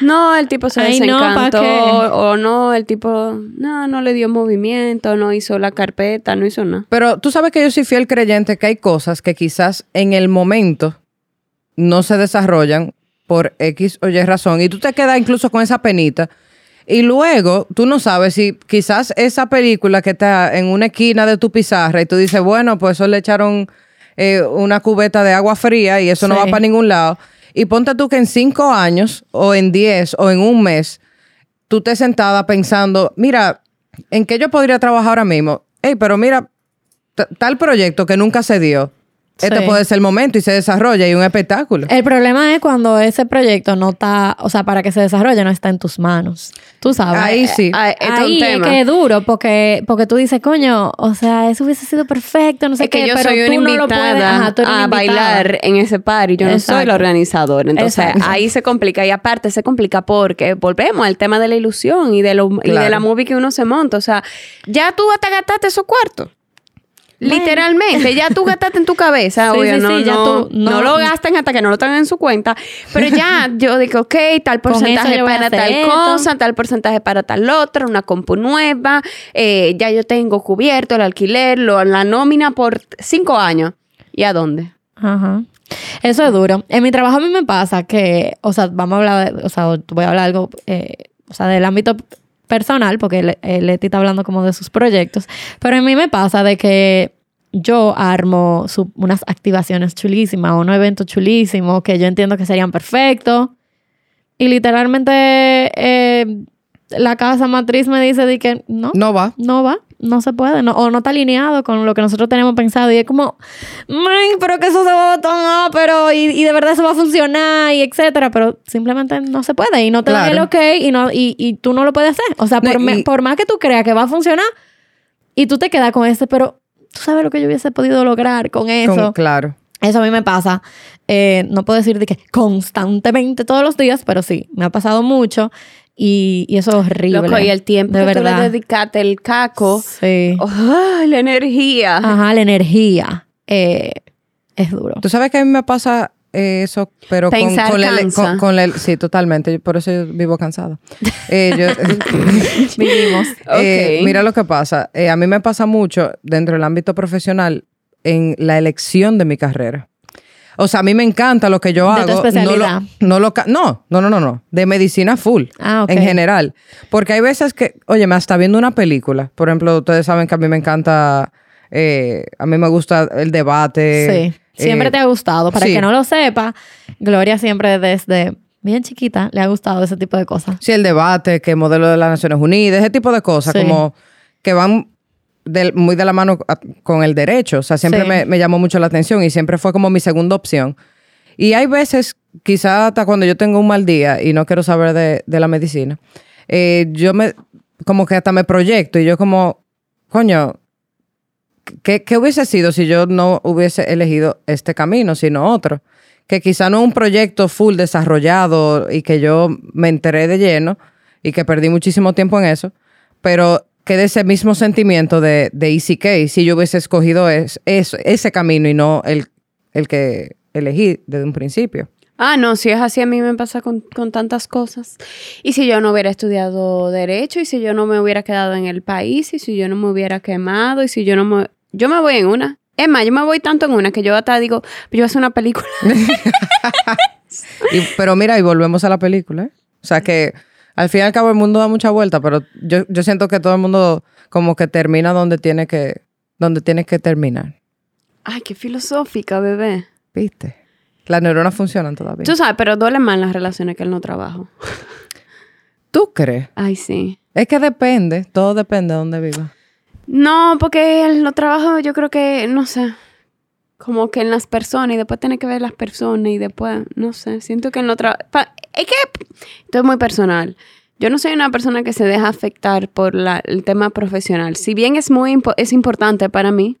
No, el tipo se Ay, no, ¿pa' desencantó. o no, el tipo, no, no le dio movimiento, no hizo la carpeta, no hizo nada. Pero tú sabes que yo soy fiel creyente que hay cosas que quizás en el momento no se desarrollan por X o Y razón y tú te quedas incluso con esa penita y luego tú no sabes si quizás esa película que está en una esquina de tu pizarra y tú dices, bueno, pues eso le echaron eh, una cubeta de agua fría y eso no va para ningún lado. Y ponte tú que en cinco años o en diez o en un mes tú estés sentada pensando, mira, ¿en qué yo podría trabajar ahora mismo? Ey, pero mira, tal proyecto que nunca se dio, este Sí. puede ser el momento y se desarrolla y un espectáculo. El problema es cuando ese proyecto no está, o sea, para que se desarrolle no está en tus manos. Tú sabes. Ahí sí. Ah, esto es un Ahí es que es duro porque, porque tú dices, coño, o sea, eso hubiese sido perfecto, no sé Es qué, que yo pero soy tú una no lo invitada puedes, ajá, tú eres a bailar en ese par y yo no soy la organizadora. Entonces Exacto. ahí se complica y aparte se complica porque volvemos al tema de la ilusión y de, lo, y de Claro. la movie que uno se monta. O sea, ya tú hasta gastaste esos cuartos. Literalmente, ya tú gastaste en tu cabeza, Sí, obvio, sí, no, sí, ya no, tú- no- no lo gasten hasta que no lo tengan en su cuenta, pero ya yo digo, ok, tal porcentaje para tal esto. cosa, tal porcentaje para tal otra, una compu nueva, eh, ya yo tengo cubierto el alquiler, lo- la nómina por cinco años. ¿Y a dónde? Ajá. Eso es duro. En mi trabajo a mí me pasa que, o sea, vamos a hablar, o sea, voy a hablar algo, eh, o sea, del ámbito personal, porque eh, Leti está hablando como de sus proyectos, pero a mí me pasa de que yo armo unas activaciones chulísimas, unos eventos chulísimos que yo entiendo que serían perfectos y literalmente eh, la casa matriz me dice de que no, No va. no va, no se puede, no, o no está alineado con lo que nosotros tenemos pensado. Y es como, "Ay, pero que eso se va a botar, pero y, y de verdad eso va a funcionar, y etcétera. Pero simplemente no se puede, y no te dan el Claro. ok, y, no, y, y tú no lo puedes hacer. O sea, No, por, me- y- por más que tú creas que va a funcionar, y tú te quedas con ese, pero tú sabes lo que yo hubiese podido lograr con eso. Con- claro. Eso a mí me pasa. Eh, no puedo decir de que constantemente todos los días, pero sí, me ha pasado mucho. Y, y eso es horrible. Loco, y el tiempo de que tú le dedicaste, el caco, Sí. ¡ay, la energía! Ajá, la energía. eh, es duro. Tú sabes que a mí me pasa eh, eso, pero con, Pensar con, la- cansa. con- con la- sí, totalmente. Por eso yo vivo cansada. Eh, yo- Vivimos. Eh, mira lo que pasa. Eh, a mí me pasa mucho dentro del ámbito profesional en la elección de mi carrera. O sea, a mí me encanta lo que yo De hago. tu no, lo, no, lo no, no, no, no, no. De medicina full. Ah, ok. En general. Porque hay veces que, oye, me hasta viendo una película. Por ejemplo, ustedes saben que a mí me encanta, eh, a mí me gusta el debate. Sí. Siempre eh, te ha gustado. Para sí. que no lo sepa, Gloria siempre desde bien chiquita le ha gustado ese tipo de cosas. Sí, el debate, que modelo de las Naciones Unidas, ese tipo de cosas, Sí. como que van del- muy de la mano con el derecho. O sea, siempre Sí. me, me llamó mucho la atención y siempre fue como mi segunda opción. Y hay veces, quizá hasta cuando yo tengo un mal día y no quiero saber de, de la medicina, eh, yo me, como que hasta me proyecto y yo como, coño, ¿qué, qué hubiese sido si yo no hubiese elegido este camino, sino otro? Que quizá no un proyecto full desarrollado y que yo me enteré de lleno y que perdí muchísimo tiempo en eso, pero que de ese mismo sentimiento de, de Easy Case, si yo hubiese escogido es, es- ese camino y no el, el que elegí desde un principio. Ah, no, si es así, a mí me pasa con, con tantas cosas. Y si yo no hubiera estudiado Derecho, y si yo no me hubiera quedado en el país, y si yo no me hubiera quemado, y si yo no me... Yo me voy en una. Es más, yo me voy tanto en una que yo hasta digo, yo voy a hacer una película. Y- pero mira, y volvemos a la película, ¿eh? O sea que al fin y al cabo el mundo da mucha vuelta, pero yo, yo siento que todo el mundo como que termina donde tiene que, donde tiene que terminar. Ay, qué filosófica, bebé. ¿Viste? Las neuronas funcionan todavía. Tú sabes, pero duele más las relaciones que el no trabajo. ¿Tú crees? Ay, sí. Es que depende, todo depende de dónde vivas. No, porque el no trabajo yo creo que, no sé, como que en las personas y después tiene que ver las personas y después, no sé, siento que en trabajo... Es que esto es muy personal. Yo no soy una persona que se deja afectar por la- el tema profesional. Si bien es muy impo- es importante para mí,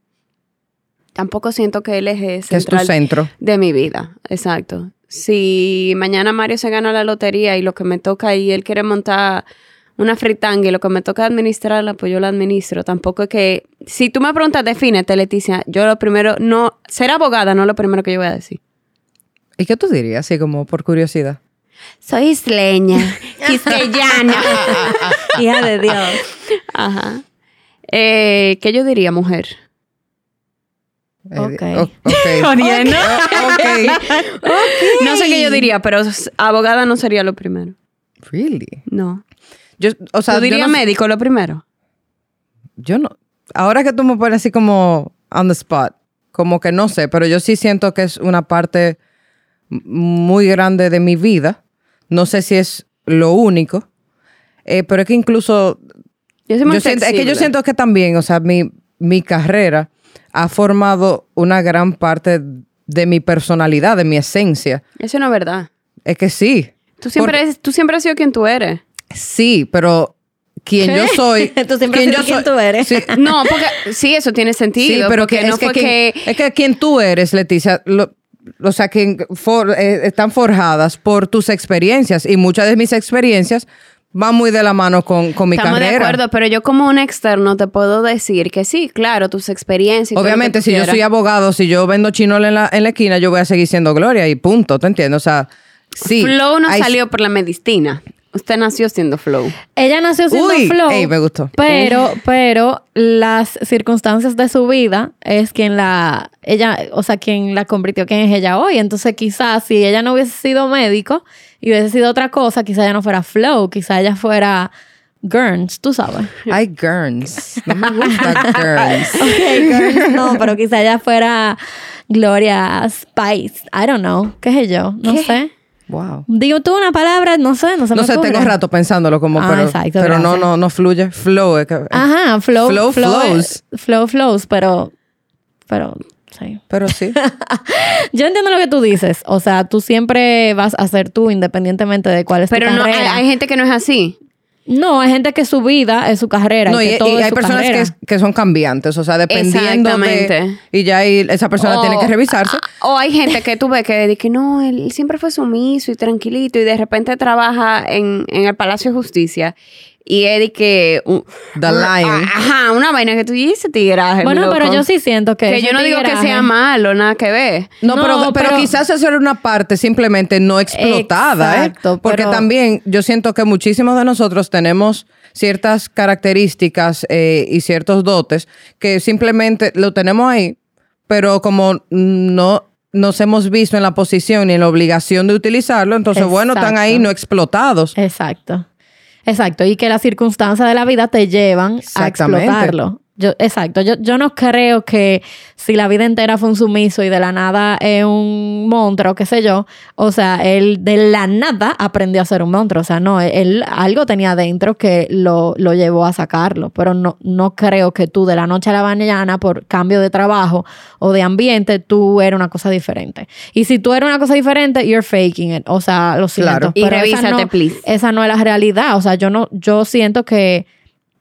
tampoco siento que el eje Que es tu central centro. de mi vida. Exacto. Si mañana Mario se gana la lotería y lo que me toca y él quiere montar una fritanga y lo que me toca administrarla, pues yo la administro. Tampoco es que... Si tú me preguntas, defínete, Leticia. Yo lo primero... No... Ser abogada no es lo primero que yo voy a decir. ¿Y qué tú dirías? Así como por curiosidad. Soy isleña, quisqueyana. Hija de Dios. Ajá. Eh, ¿Qué yo diría, mujer? Ok. o- ok. Oriana. ok. No sé qué yo diría, pero abogada no sería lo primero. Really? No. Yo, o sea, ¿Tú dirías no médico lo primero? Yo no. Ahora que tú me pones así como on the spot, como que no sé, pero yo sí siento que es una parte muy grande de mi vida. No sé si es lo único, eh, pero es que incluso Yo soy muy yo siento, es que yo siento que también, o sea, mi, mi carrera ha formado una gran parte de mi personalidad, de mi esencia. Eso no es verdad. Es que sí, Tú siempre, tú siempre has sido quien tú eres. Sí, pero quien yo soy. Tú siempre quien yo quien soy- tú eres. Sí, No, porque sí, eso tiene sentido. Sí, pero que, no es, que fue quien, que... es que quien tú eres, Leticia, lo- o sea, quien for- eh, están forjadas por tus experiencias y muchas de mis experiencias van muy de la mano con, con mi Estamos carrera. de acuerdo, pero yo como un externo te puedo decir que sí, claro, tus experiencias. que Obviamente, si yo soy abogado, si yo vendo chinol en la, en la esquina, yo voy a seguir siendo Gloria y punto, ¿te entiendes? O sea, sí. Flow no hay- salió por la medicina. Usted nació siendo Flow. Ella nació siendo Uy, flow. ey, me gustó. Pero, pero las circunstancias de su vida es quien la, ella, o sea, quien la convirtió quien es ella hoy. Entonces, quizás si ella no hubiese sido médico y hubiese sido otra cosa, quizás ella no fuera flow, quizás ella fuera Gurns, tú sabes. Ay, Gurns. No me gusta Gurns. Ok, Gurns no, pero quizás ella fuera Gloria Spice. I don't know. ¿Qué sé yo? No ¿Qué? sé. Wow. Digo tú una palabra, no sé, no se No me sé, ocurre. tengo rato pensándolo como, Ah, pero, exacto, pero no, no, no fluye. Flow. es que- Ajá, flow, Flow flows. Flow flows, pero, pero, sí. Pero sí. Yo entiendo lo que tú dices. O sea, tú siempre vas a ser tú independientemente de cuál es Pero tu no, hay, carrera. hay gente que no es así. No, hay gente que su vida es su carrera. No, y, que todo y es hay su personas que, que son cambiantes, o sea, dependiendo de... Exactamente. Y ya ahí esa persona tiene que revisarse. O hay gente que tú ves que dice que no, él siempre fue sumiso y tranquilito y de repente trabaja en, en el Palacio de Justicia y es de que... un- The una- Lion. Ajá, una vaina que tú dices tigraje. Bueno, pero yo sí siento que. Que yo no digo que sea malo, nada que ver. No, No, pero, pero, pero- quizás eso era una parte simplemente no explotada, Exacto, ¿eh? Porque pero- también yo siento que muchísimos de nosotros tenemos ciertas características eh, y ciertos dotes que simplemente lo tenemos ahí, pero como no nos hemos visto en la posición ni en la obligación de utilizarlo, entonces, bueno, están ahí no explotados. Exacto. Exacto. Y que las circunstancias de la vida te llevan a explotarlo. Yo, exacto. Yo, yo no creo que si la vida entera fue un sumiso y de la nada es un monstruo, qué sé yo, o sea, él de la nada aprendió a ser un monstruo. O sea, no, él algo tenía dentro que lo, lo llevó a sacarlo. Pero no, no creo que tú de la noche a la mañana, por cambio de trabajo o de ambiente, tú eres una cosa diferente. Y si tú eres una cosa diferente, you're faking it. O sea, lo siento. Claro. Y esa revísate, no- please. esa no es la realidad. O sea, yo no, yo siento que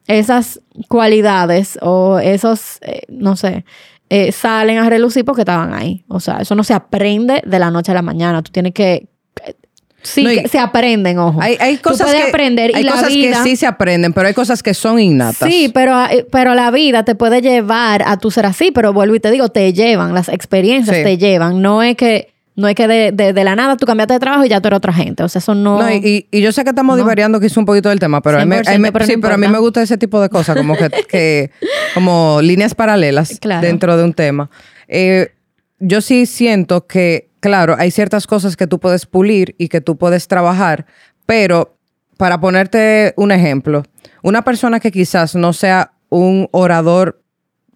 esas cualidades o esos, eh, no sé, eh, salen a relucir porque estaban ahí. O sea, eso no se aprende de la noche a la mañana. Tú tienes que eh, Sí, No, y- que se aprenden, ojo. Hay, hay cosas, que, aprender y hay la cosas vida... que sí se aprenden, pero hay cosas que son innatas. Sí, pero, pero la vida te puede llevar a tu ser así, pero vuelvo y te digo, te llevan, las experiencias Sí. te llevan. No es que, no es que de, de- de la nada tú cambiaste de trabajo y ya tú eres otra gente. O sea, eso no. No, y, yo sé que estamos No. divariando quizá un poquito del tema, pero, a mí, me- a mí me- 100%, pero no sí, pero a mí me gusta ese tipo de cosas, como que, que- como líneas paralelas Claro. dentro de un tema. Eh, yo sí siento que, claro, hay ciertas cosas que tú puedes pulir y que tú puedes trabajar, pero para ponerte un ejemplo, una persona que quizás no sea un orador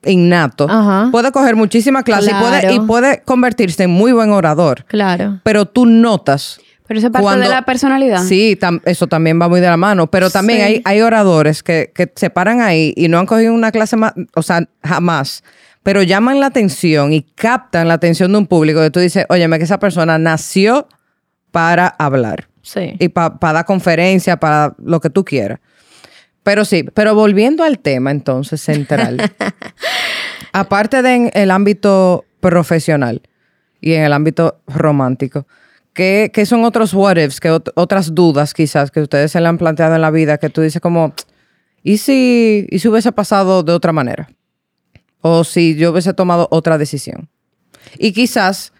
innato, Ajá. puede coger muchísima clase y, puede, y puede convertirse en muy buen orador, Claro. pero tú notas Pero eso es parte Cuando- de la personalidad. Sí, tam- eso también va muy de la mano. Pero también Sí. hay, hay oradores que, que se paran ahí y no han cogido una clase más, o sea, jamás. Pero llaman la atención y captan la atención de un público que tú dices, óyeme, que esa persona nació para hablar Sí. y para dar conferencia, para lo que tú quieras. Pero sí, pero volviendo al tema entonces central. aparte de en el ámbito profesional y en el ámbito romántico, ¿qué, qué son otros what ifs, ot- otras dudas quizás que ustedes se le han planteado en la vida que tú dices como, ¿y si, ¿y si hubiese pasado de otra manera? O si yo hubiese tomado otra decisión. Y quizás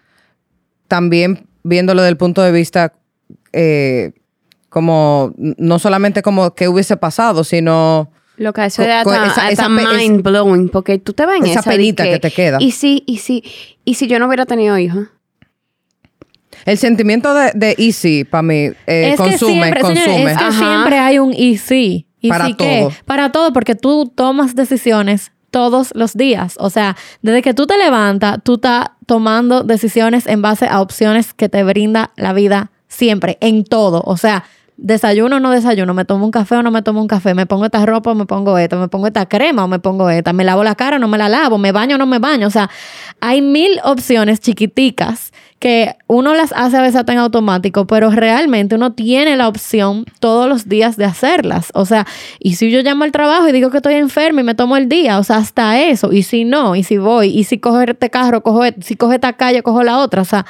también viéndolo desde el punto de vista eh, como no solamente como qué hubiese pasado, sino Lo que eso hasta, esa- esa mind blowing, porque tú te ves en Esa esa penita que te queda. Y si, y si, y si yo no hubiera tenido hijos. el sentimiento de, de easy para mí eh, es consume, que siempre, consume. es que Ajá. siempre hay un easy. ¿Y Para sí qué? todo. Para todo, porque tú tomas decisiones todos los días. O sea, desde que tú te levantas, tú estás tomando decisiones en base a opciones que te brinda la vida siempre, en todo. O sea, desayuno o no desayuno, me tomo un café o no me tomo un café, me pongo esta ropa o me pongo esta, me pongo esta crema o me pongo esta, me lavo la cara o no me la lavo, me baño o no me baño. O sea, hay mil opciones chiquiticas que uno las hace a veces en automático, pero realmente uno tiene la opción todos los días de hacerlas. O sea, y si yo llamo al trabajo y digo que estoy enferma y me tomo el día, o sea, hasta eso, y si no, y si voy, y si cojo este carro, cojo este, si cojo esta calle, cojo la otra, o sea,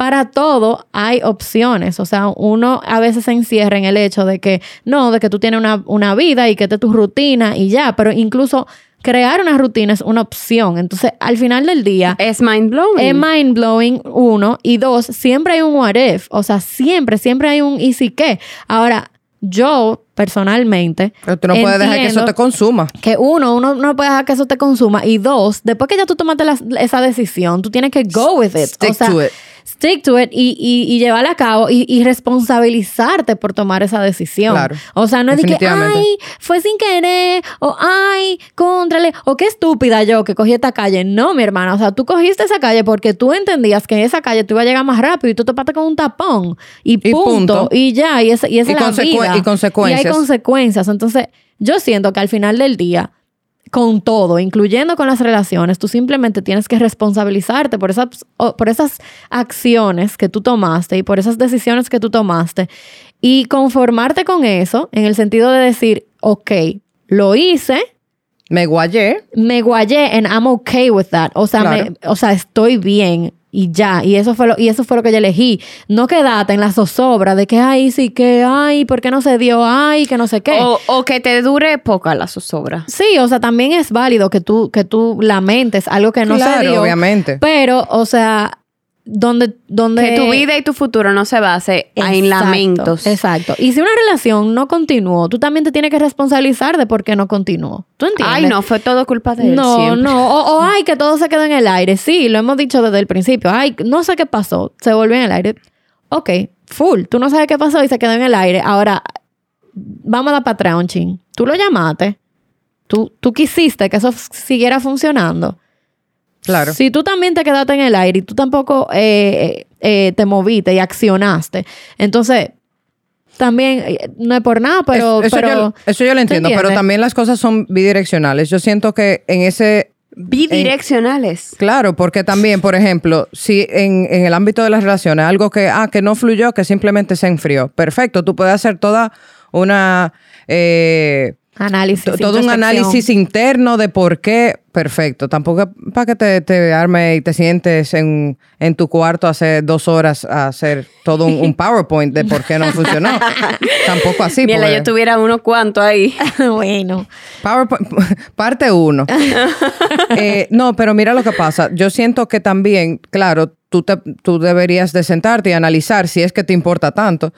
para todo hay opciones. O sea, uno a veces se encierra en el hecho de que no, de que tú tienes una, una vida y que esta es tu rutina y ya, pero incluso crear una rutina es una opción. Entonces, al final del día, Es mind blowing. es mind blowing, uno. Y dos, siempre hay un what if. O sea, siempre, siempre hay un y si qué. Ahora, yo personalmente. Pero tú no puedes dejar que eso te consuma. Que uno, uno no puede dejar que eso te consuma. Y dos, después que ya tú tomaste la- esa decisión, tú tienes que go with it. Stick o sea, to it. Stick to it y, y, y llevarla a cabo y, y responsabilizarte por tomar esa decisión. Claro. O sea, no es de que, ay, fue sin querer, o ay, contrale, o qué estúpida yo que cogí esta calle. No, mi hermana, o sea, tú cogiste esa calle porque tú entendías que en esa calle tú ibas a llegar más rápido y tú te topaste con un tapón. Y Y punto. Y ya, y esa, y esa es la consecu- vida. y consecuencias. Y hay consecuencias. Entonces, yo siento que al final del día, con todo, incluyendo con las relaciones, tú simplemente tienes que responsabilizarte por esas, por esas acciones que tú tomaste y por esas decisiones que tú tomaste y conformarte con eso en el sentido de decir, ok, lo hice, Me guayé. me guayé and I'm okay with that. O sea, Claro. me- o sea, estoy bien y ya. Y eso fue lo, y eso fue lo que yo elegí. No quedate en la zozobra de que, ay, sí, que, ay, ¿por qué no se dio? Ay, que no sé qué. O, o que te dure poca la zozobra. Sí, o sea, también es válido que tú, que tú lamentes algo que no se claro, dio. obviamente. Pero, o sea, donde, donde Que tu vida y tu futuro no se base en lamentos. Exacto. Y si una relación no continuó, tú también te tienes que responsabilizar de por qué no continuó. ¿Tú entiendes? Ay, no, fue todo culpa de él No, siempre. no. O, o, ay, que todo se quedó en el aire. Sí, lo hemos dicho desde el principio. Ay, no sé qué pasó. Se volvió en el aire. Ok, full. Tú no sabes qué pasó y se quedó en el aire. Ahora, vamos a la Patreon, chin. Tú lo llamaste. Tú, tú quisiste que eso siguiera funcionando. Claro. Si tú también te quedaste en el aire y tú tampoco eh, eh, eh, te moviste y accionaste, entonces también no es por nada, pero. Es- eso, pero yo, eso yo lo ¿tú entiendo, pero también las cosas son bidireccionales. Yo siento que en ese Bidireccionales. Claro, porque también, por ejemplo, si en, en el ámbito de las relaciones, algo que, ah, que no fluyó, que simplemente se enfrió. Perfecto, tú puedes hacer toda una... eh, Análisis. to- todo un análisis interno de por qué. Perfecto. Tampoco para que te, te arme y te sientes en, en tu cuarto hace dos horas a hacer todo un, un PowerPoint de por qué no funcionó. Tampoco así. Mira, porque- yo tuviera uno cuanto ahí. bueno. PowerPoint, parte uno. Eh, no, pero mira lo que pasa. Yo siento que también, claro, tú, te- tú deberías de sentarte y analizar si es que te importa tanto.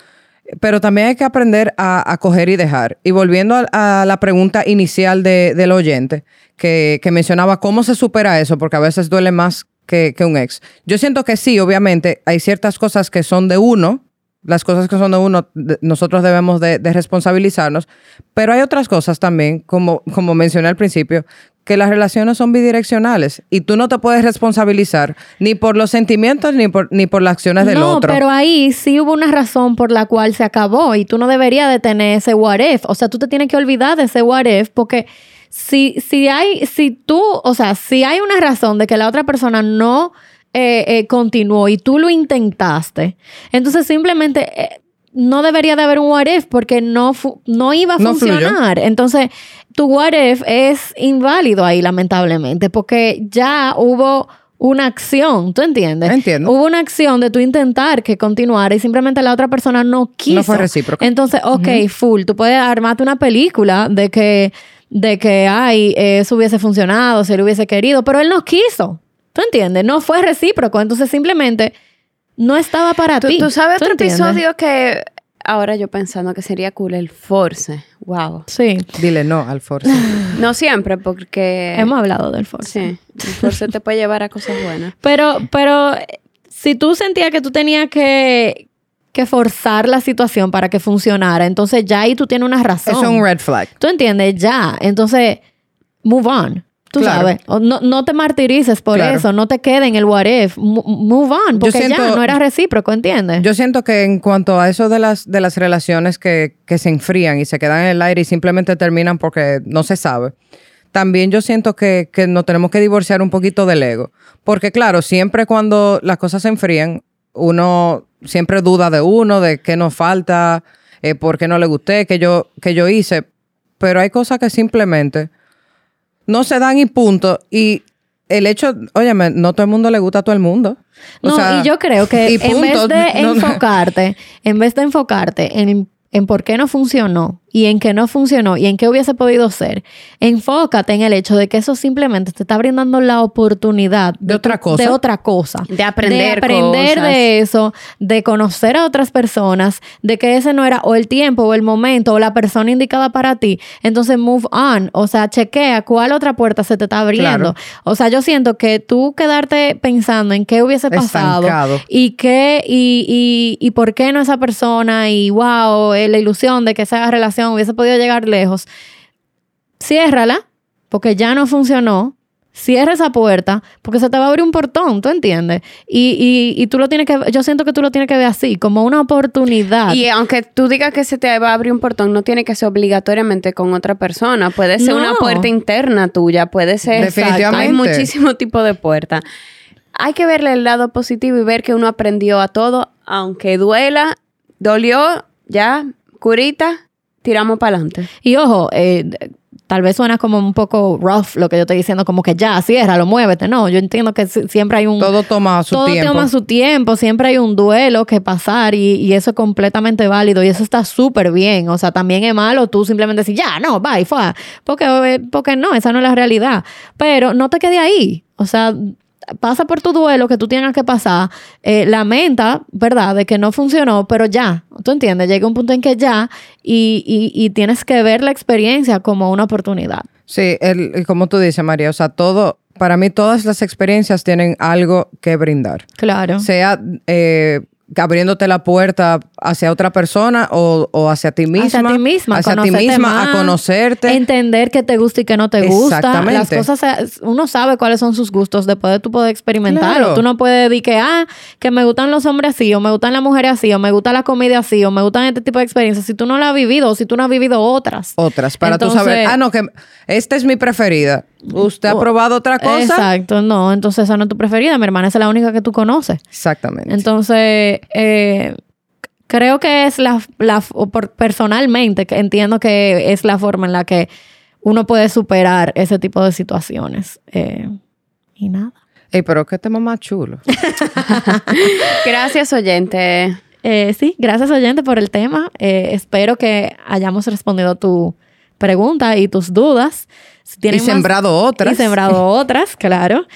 Pero también hay que aprender a, a coger y dejar. Y volviendo a, la pregunta inicial de- del oyente, que, que mencionaba cómo se supera eso, porque a veces duele más que, que un ex. Yo siento que sí, obviamente, hay ciertas cosas que son de uno, las cosas que son de uno, nosotros debemos de, de responsabilizarnos, pero hay otras cosas también, como, como mencioné al principio, que las relaciones son bidireccionales y tú no te puedes responsabilizar ni por los sentimientos ni por, ni por las acciones del no, otro. pero ahí sí hubo una razón por la cual se acabó y tú no deberías de tener ese what if. O sea, tú te tienes que olvidar de ese what if porque si, si hay, si tú, o sea, si hay una razón de que la otra persona no eh, eh, continuó y tú lo intentaste, entonces simplemente eh, no debería de haber un what if porque no, no iba a No fluyó. funcionar. Entonces, tu what if es inválido ahí, lamentablemente, porque ya hubo una acción, ¿tú entiendes? Entiendo. Hubo una acción de tú intentar que continuara y simplemente la otra persona no quiso. No fue recíproco. Entonces, ok, full, tú puedes armarte una película de que, de que, ay, eso hubiese funcionado, si él hubiese querido, pero él no quiso. ¿Tú entiendes? No fue recíproco. Entonces, simplemente no estaba para ¿Tú, ti. tú sabes otro entiendes? episodio que ahora yo pensando que sería cool, el Force. Wow. Sí. Dile no al force. No siempre, porque... Hemos hablado del force. Sí, el Force te puede llevar a cosas buenas. Pero, pero si tú sentías que tú tenías que, que forzar la situación para que funcionara, entonces ya ahí tú tienes una razón. Eso es un red flag. ¿Tú entiendes? Ya. Entonces, move on. Tú Claro. sabes. No, no te martirices por Claro. eso. No te quedes en el what if. Mo- Move on. Porque ya no era recíproco, ¿entiendes? Yo siento que en cuanto a eso de las, de las relaciones que, que se enfrían y se quedan en el aire y simplemente terminan porque no se sabe, también yo siento que, que nos tenemos que divorciar un poquito del ego. Porque claro, siempre cuando las cosas se enfrían, uno siempre duda de uno, de qué nos falta, eh, por qué no le gusté, qué yo, qué yo hice. Pero hay cosas que simplemente no se dan y punto. Y el hecho, óyeme, no todo el mundo le gusta a todo el mundo. O No, sea, y yo creo que en vez de No- enfocarte, en vez de enfocarte en, en por qué no funcionó y en qué no funcionó y en qué hubiese podido ser, enfócate en el hecho de que eso simplemente te está brindando la oportunidad De otra cosa. De otra cosa. De aprender De aprender cosas. de eso, de conocer a otras personas, de que ese no era o el tiempo o el momento o la persona indicada para ti. Entonces, move on. O sea, chequea cuál otra puerta se te está abriendo. Claro. O sea, yo siento que tú quedarte pensando en qué hubiese pasado Estancado. y qué y, y, y por qué no esa persona y wow, eh, la ilusión de que esa relación hubiese podido llegar lejos. Ciérrala, porque ya no funcionó. cierra esa puerta porque se te va a abrir un portón, ¿tú entiendes? Y, y, y tú lo tienes que, yo siento que tú lo tienes que ver así, como una oportunidad. Y aunque tú digas que se te va a abrir un portón, no tiene que ser obligatoriamente con otra persona. Puede ser una puerta interna tuya, puede ser... Definitivamente. Hay muchísimo tipo de puerta. Hay que verle el lado positivo y ver que uno aprendió a todo, aunque duela, dolió, ya, curita, tiramos para adelante. Y ojo, eh, tal vez suena como un poco rough lo que yo estoy diciendo, como que ya, ciérralo, muévete. No, yo entiendo que si- siempre hay un... Todo toma su todo tiempo. toma su tiempo, siempre hay un duelo que pasar y, y eso es completamente válido y eso está súper bien. O sea, también es malo tú simplemente decir, ya, no, bye, fue. Porque, eh, porque no, esa no es la realidad. Pero no te quedes ahí. O sea, pasa por tu duelo que tú tengas que pasar, eh, lamenta, ¿verdad?, de que no funcionó, pero ya, ¿tú entiendes? Llega un punto en que ya y, y- y tienes que ver la experiencia como una oportunidad. Sí, el, como tú dices, María, o sea, todo, para mí todas las experiencias tienen algo que brindar. Claro. Sea eh, abriéndote la puerta hacia otra persona o, o hacia ti misma. Hacia ti misma, Hacia ti misma, más, a conocerte. Entender qué te gusta y qué no te gusta. Exactamente. Las cosas, uno sabe cuáles son sus gustos después de tú poder experimentarlo. Claro. Tú no puedes decir que, ah, que me gustan los hombres así, o me gustan las mujeres así, o me gusta la comida así, o me gustan este tipo de experiencias. Si tú no la has vivido, o si tú no has vivido otras. Otras, para tú Entonces- saber, ah, no, que esta es mi preferida. ¿Usted ha Oh, probado otra cosa? Exacto, no. Entonces esa no es tu preferida, mi hermana. Esa es la única que tú conoces. Exactamente. Entonces, eh, creo que es la, la- o por- personalmente, que entiendo que es la forma en la que uno puede superar ese tipo de situaciones. Eh, y nada. Ey, pero qué tema más chulo. Gracias, oyente. Eh, sí, gracias oyente por el tema. Eh, espero que hayamos respondido a tu pregunta y tus dudas. Si y más- sembrado otras. Y sembrado otras, claro.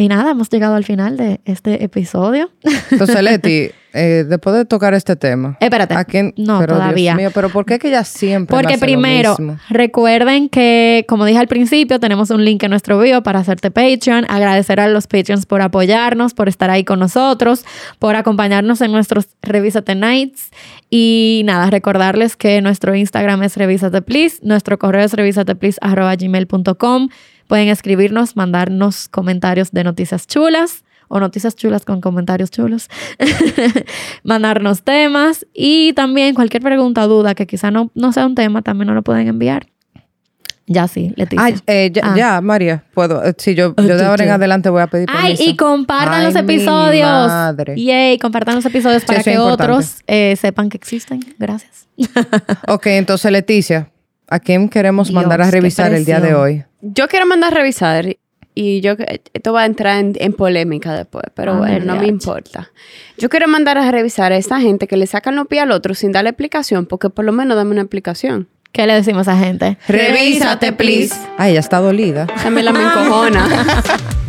Y nada, hemos llegado al final de este episodio. Entonces, Leti, eh, después de tocar este tema. Espérate. ¿a quién? No, pero, Dios todavía. mío, pero ¿por qué que ella siempre me Porque hace lo primero, mismo? recuerden que, como dije al principio, tenemos un link en nuestro video para hacerte Patreon. Agradecer a los Patreons por apoyarnos, por estar ahí con nosotros, por acompañarnos en nuestros Revísate Nights. Y nada, recordarles que nuestro Instagram es Revísate Please, nuestro correo es revisateplease.gmail.com. Pueden escribirnos, mandarnos comentarios de noticias chulas o noticias chulas con comentarios chulos, mandarnos temas y también cualquier pregunta duda que quizá no, no sea un tema, también nos lo pueden enviar. Ya sí, Leticia. Ay, eh, ya, Ah. ya, María, puedo. eh, Si yo, yo de ahora en adelante voy a pedir Ay, permiso. y compartan Ay, los episodios. madre. Yay, compartan los episodios para que otros eh, sepan que existen. Gracias. Ok, entonces, Leticia, ¿a quién queremos Dios, mandar a revisar el día de hoy? Yo quiero mandar a revisar y yo esto va a entrar en, en polémica después, pero Ah, bueno, no me importa. Yo quiero mandar a revisar a esta gente que le sacan los pies al otro sin darle explicación, porque por lo menos dame una explicación. ¿Qué le decimos a esa gente? Revísate, please. Ay, ella está dolida. Esa me la me encojona.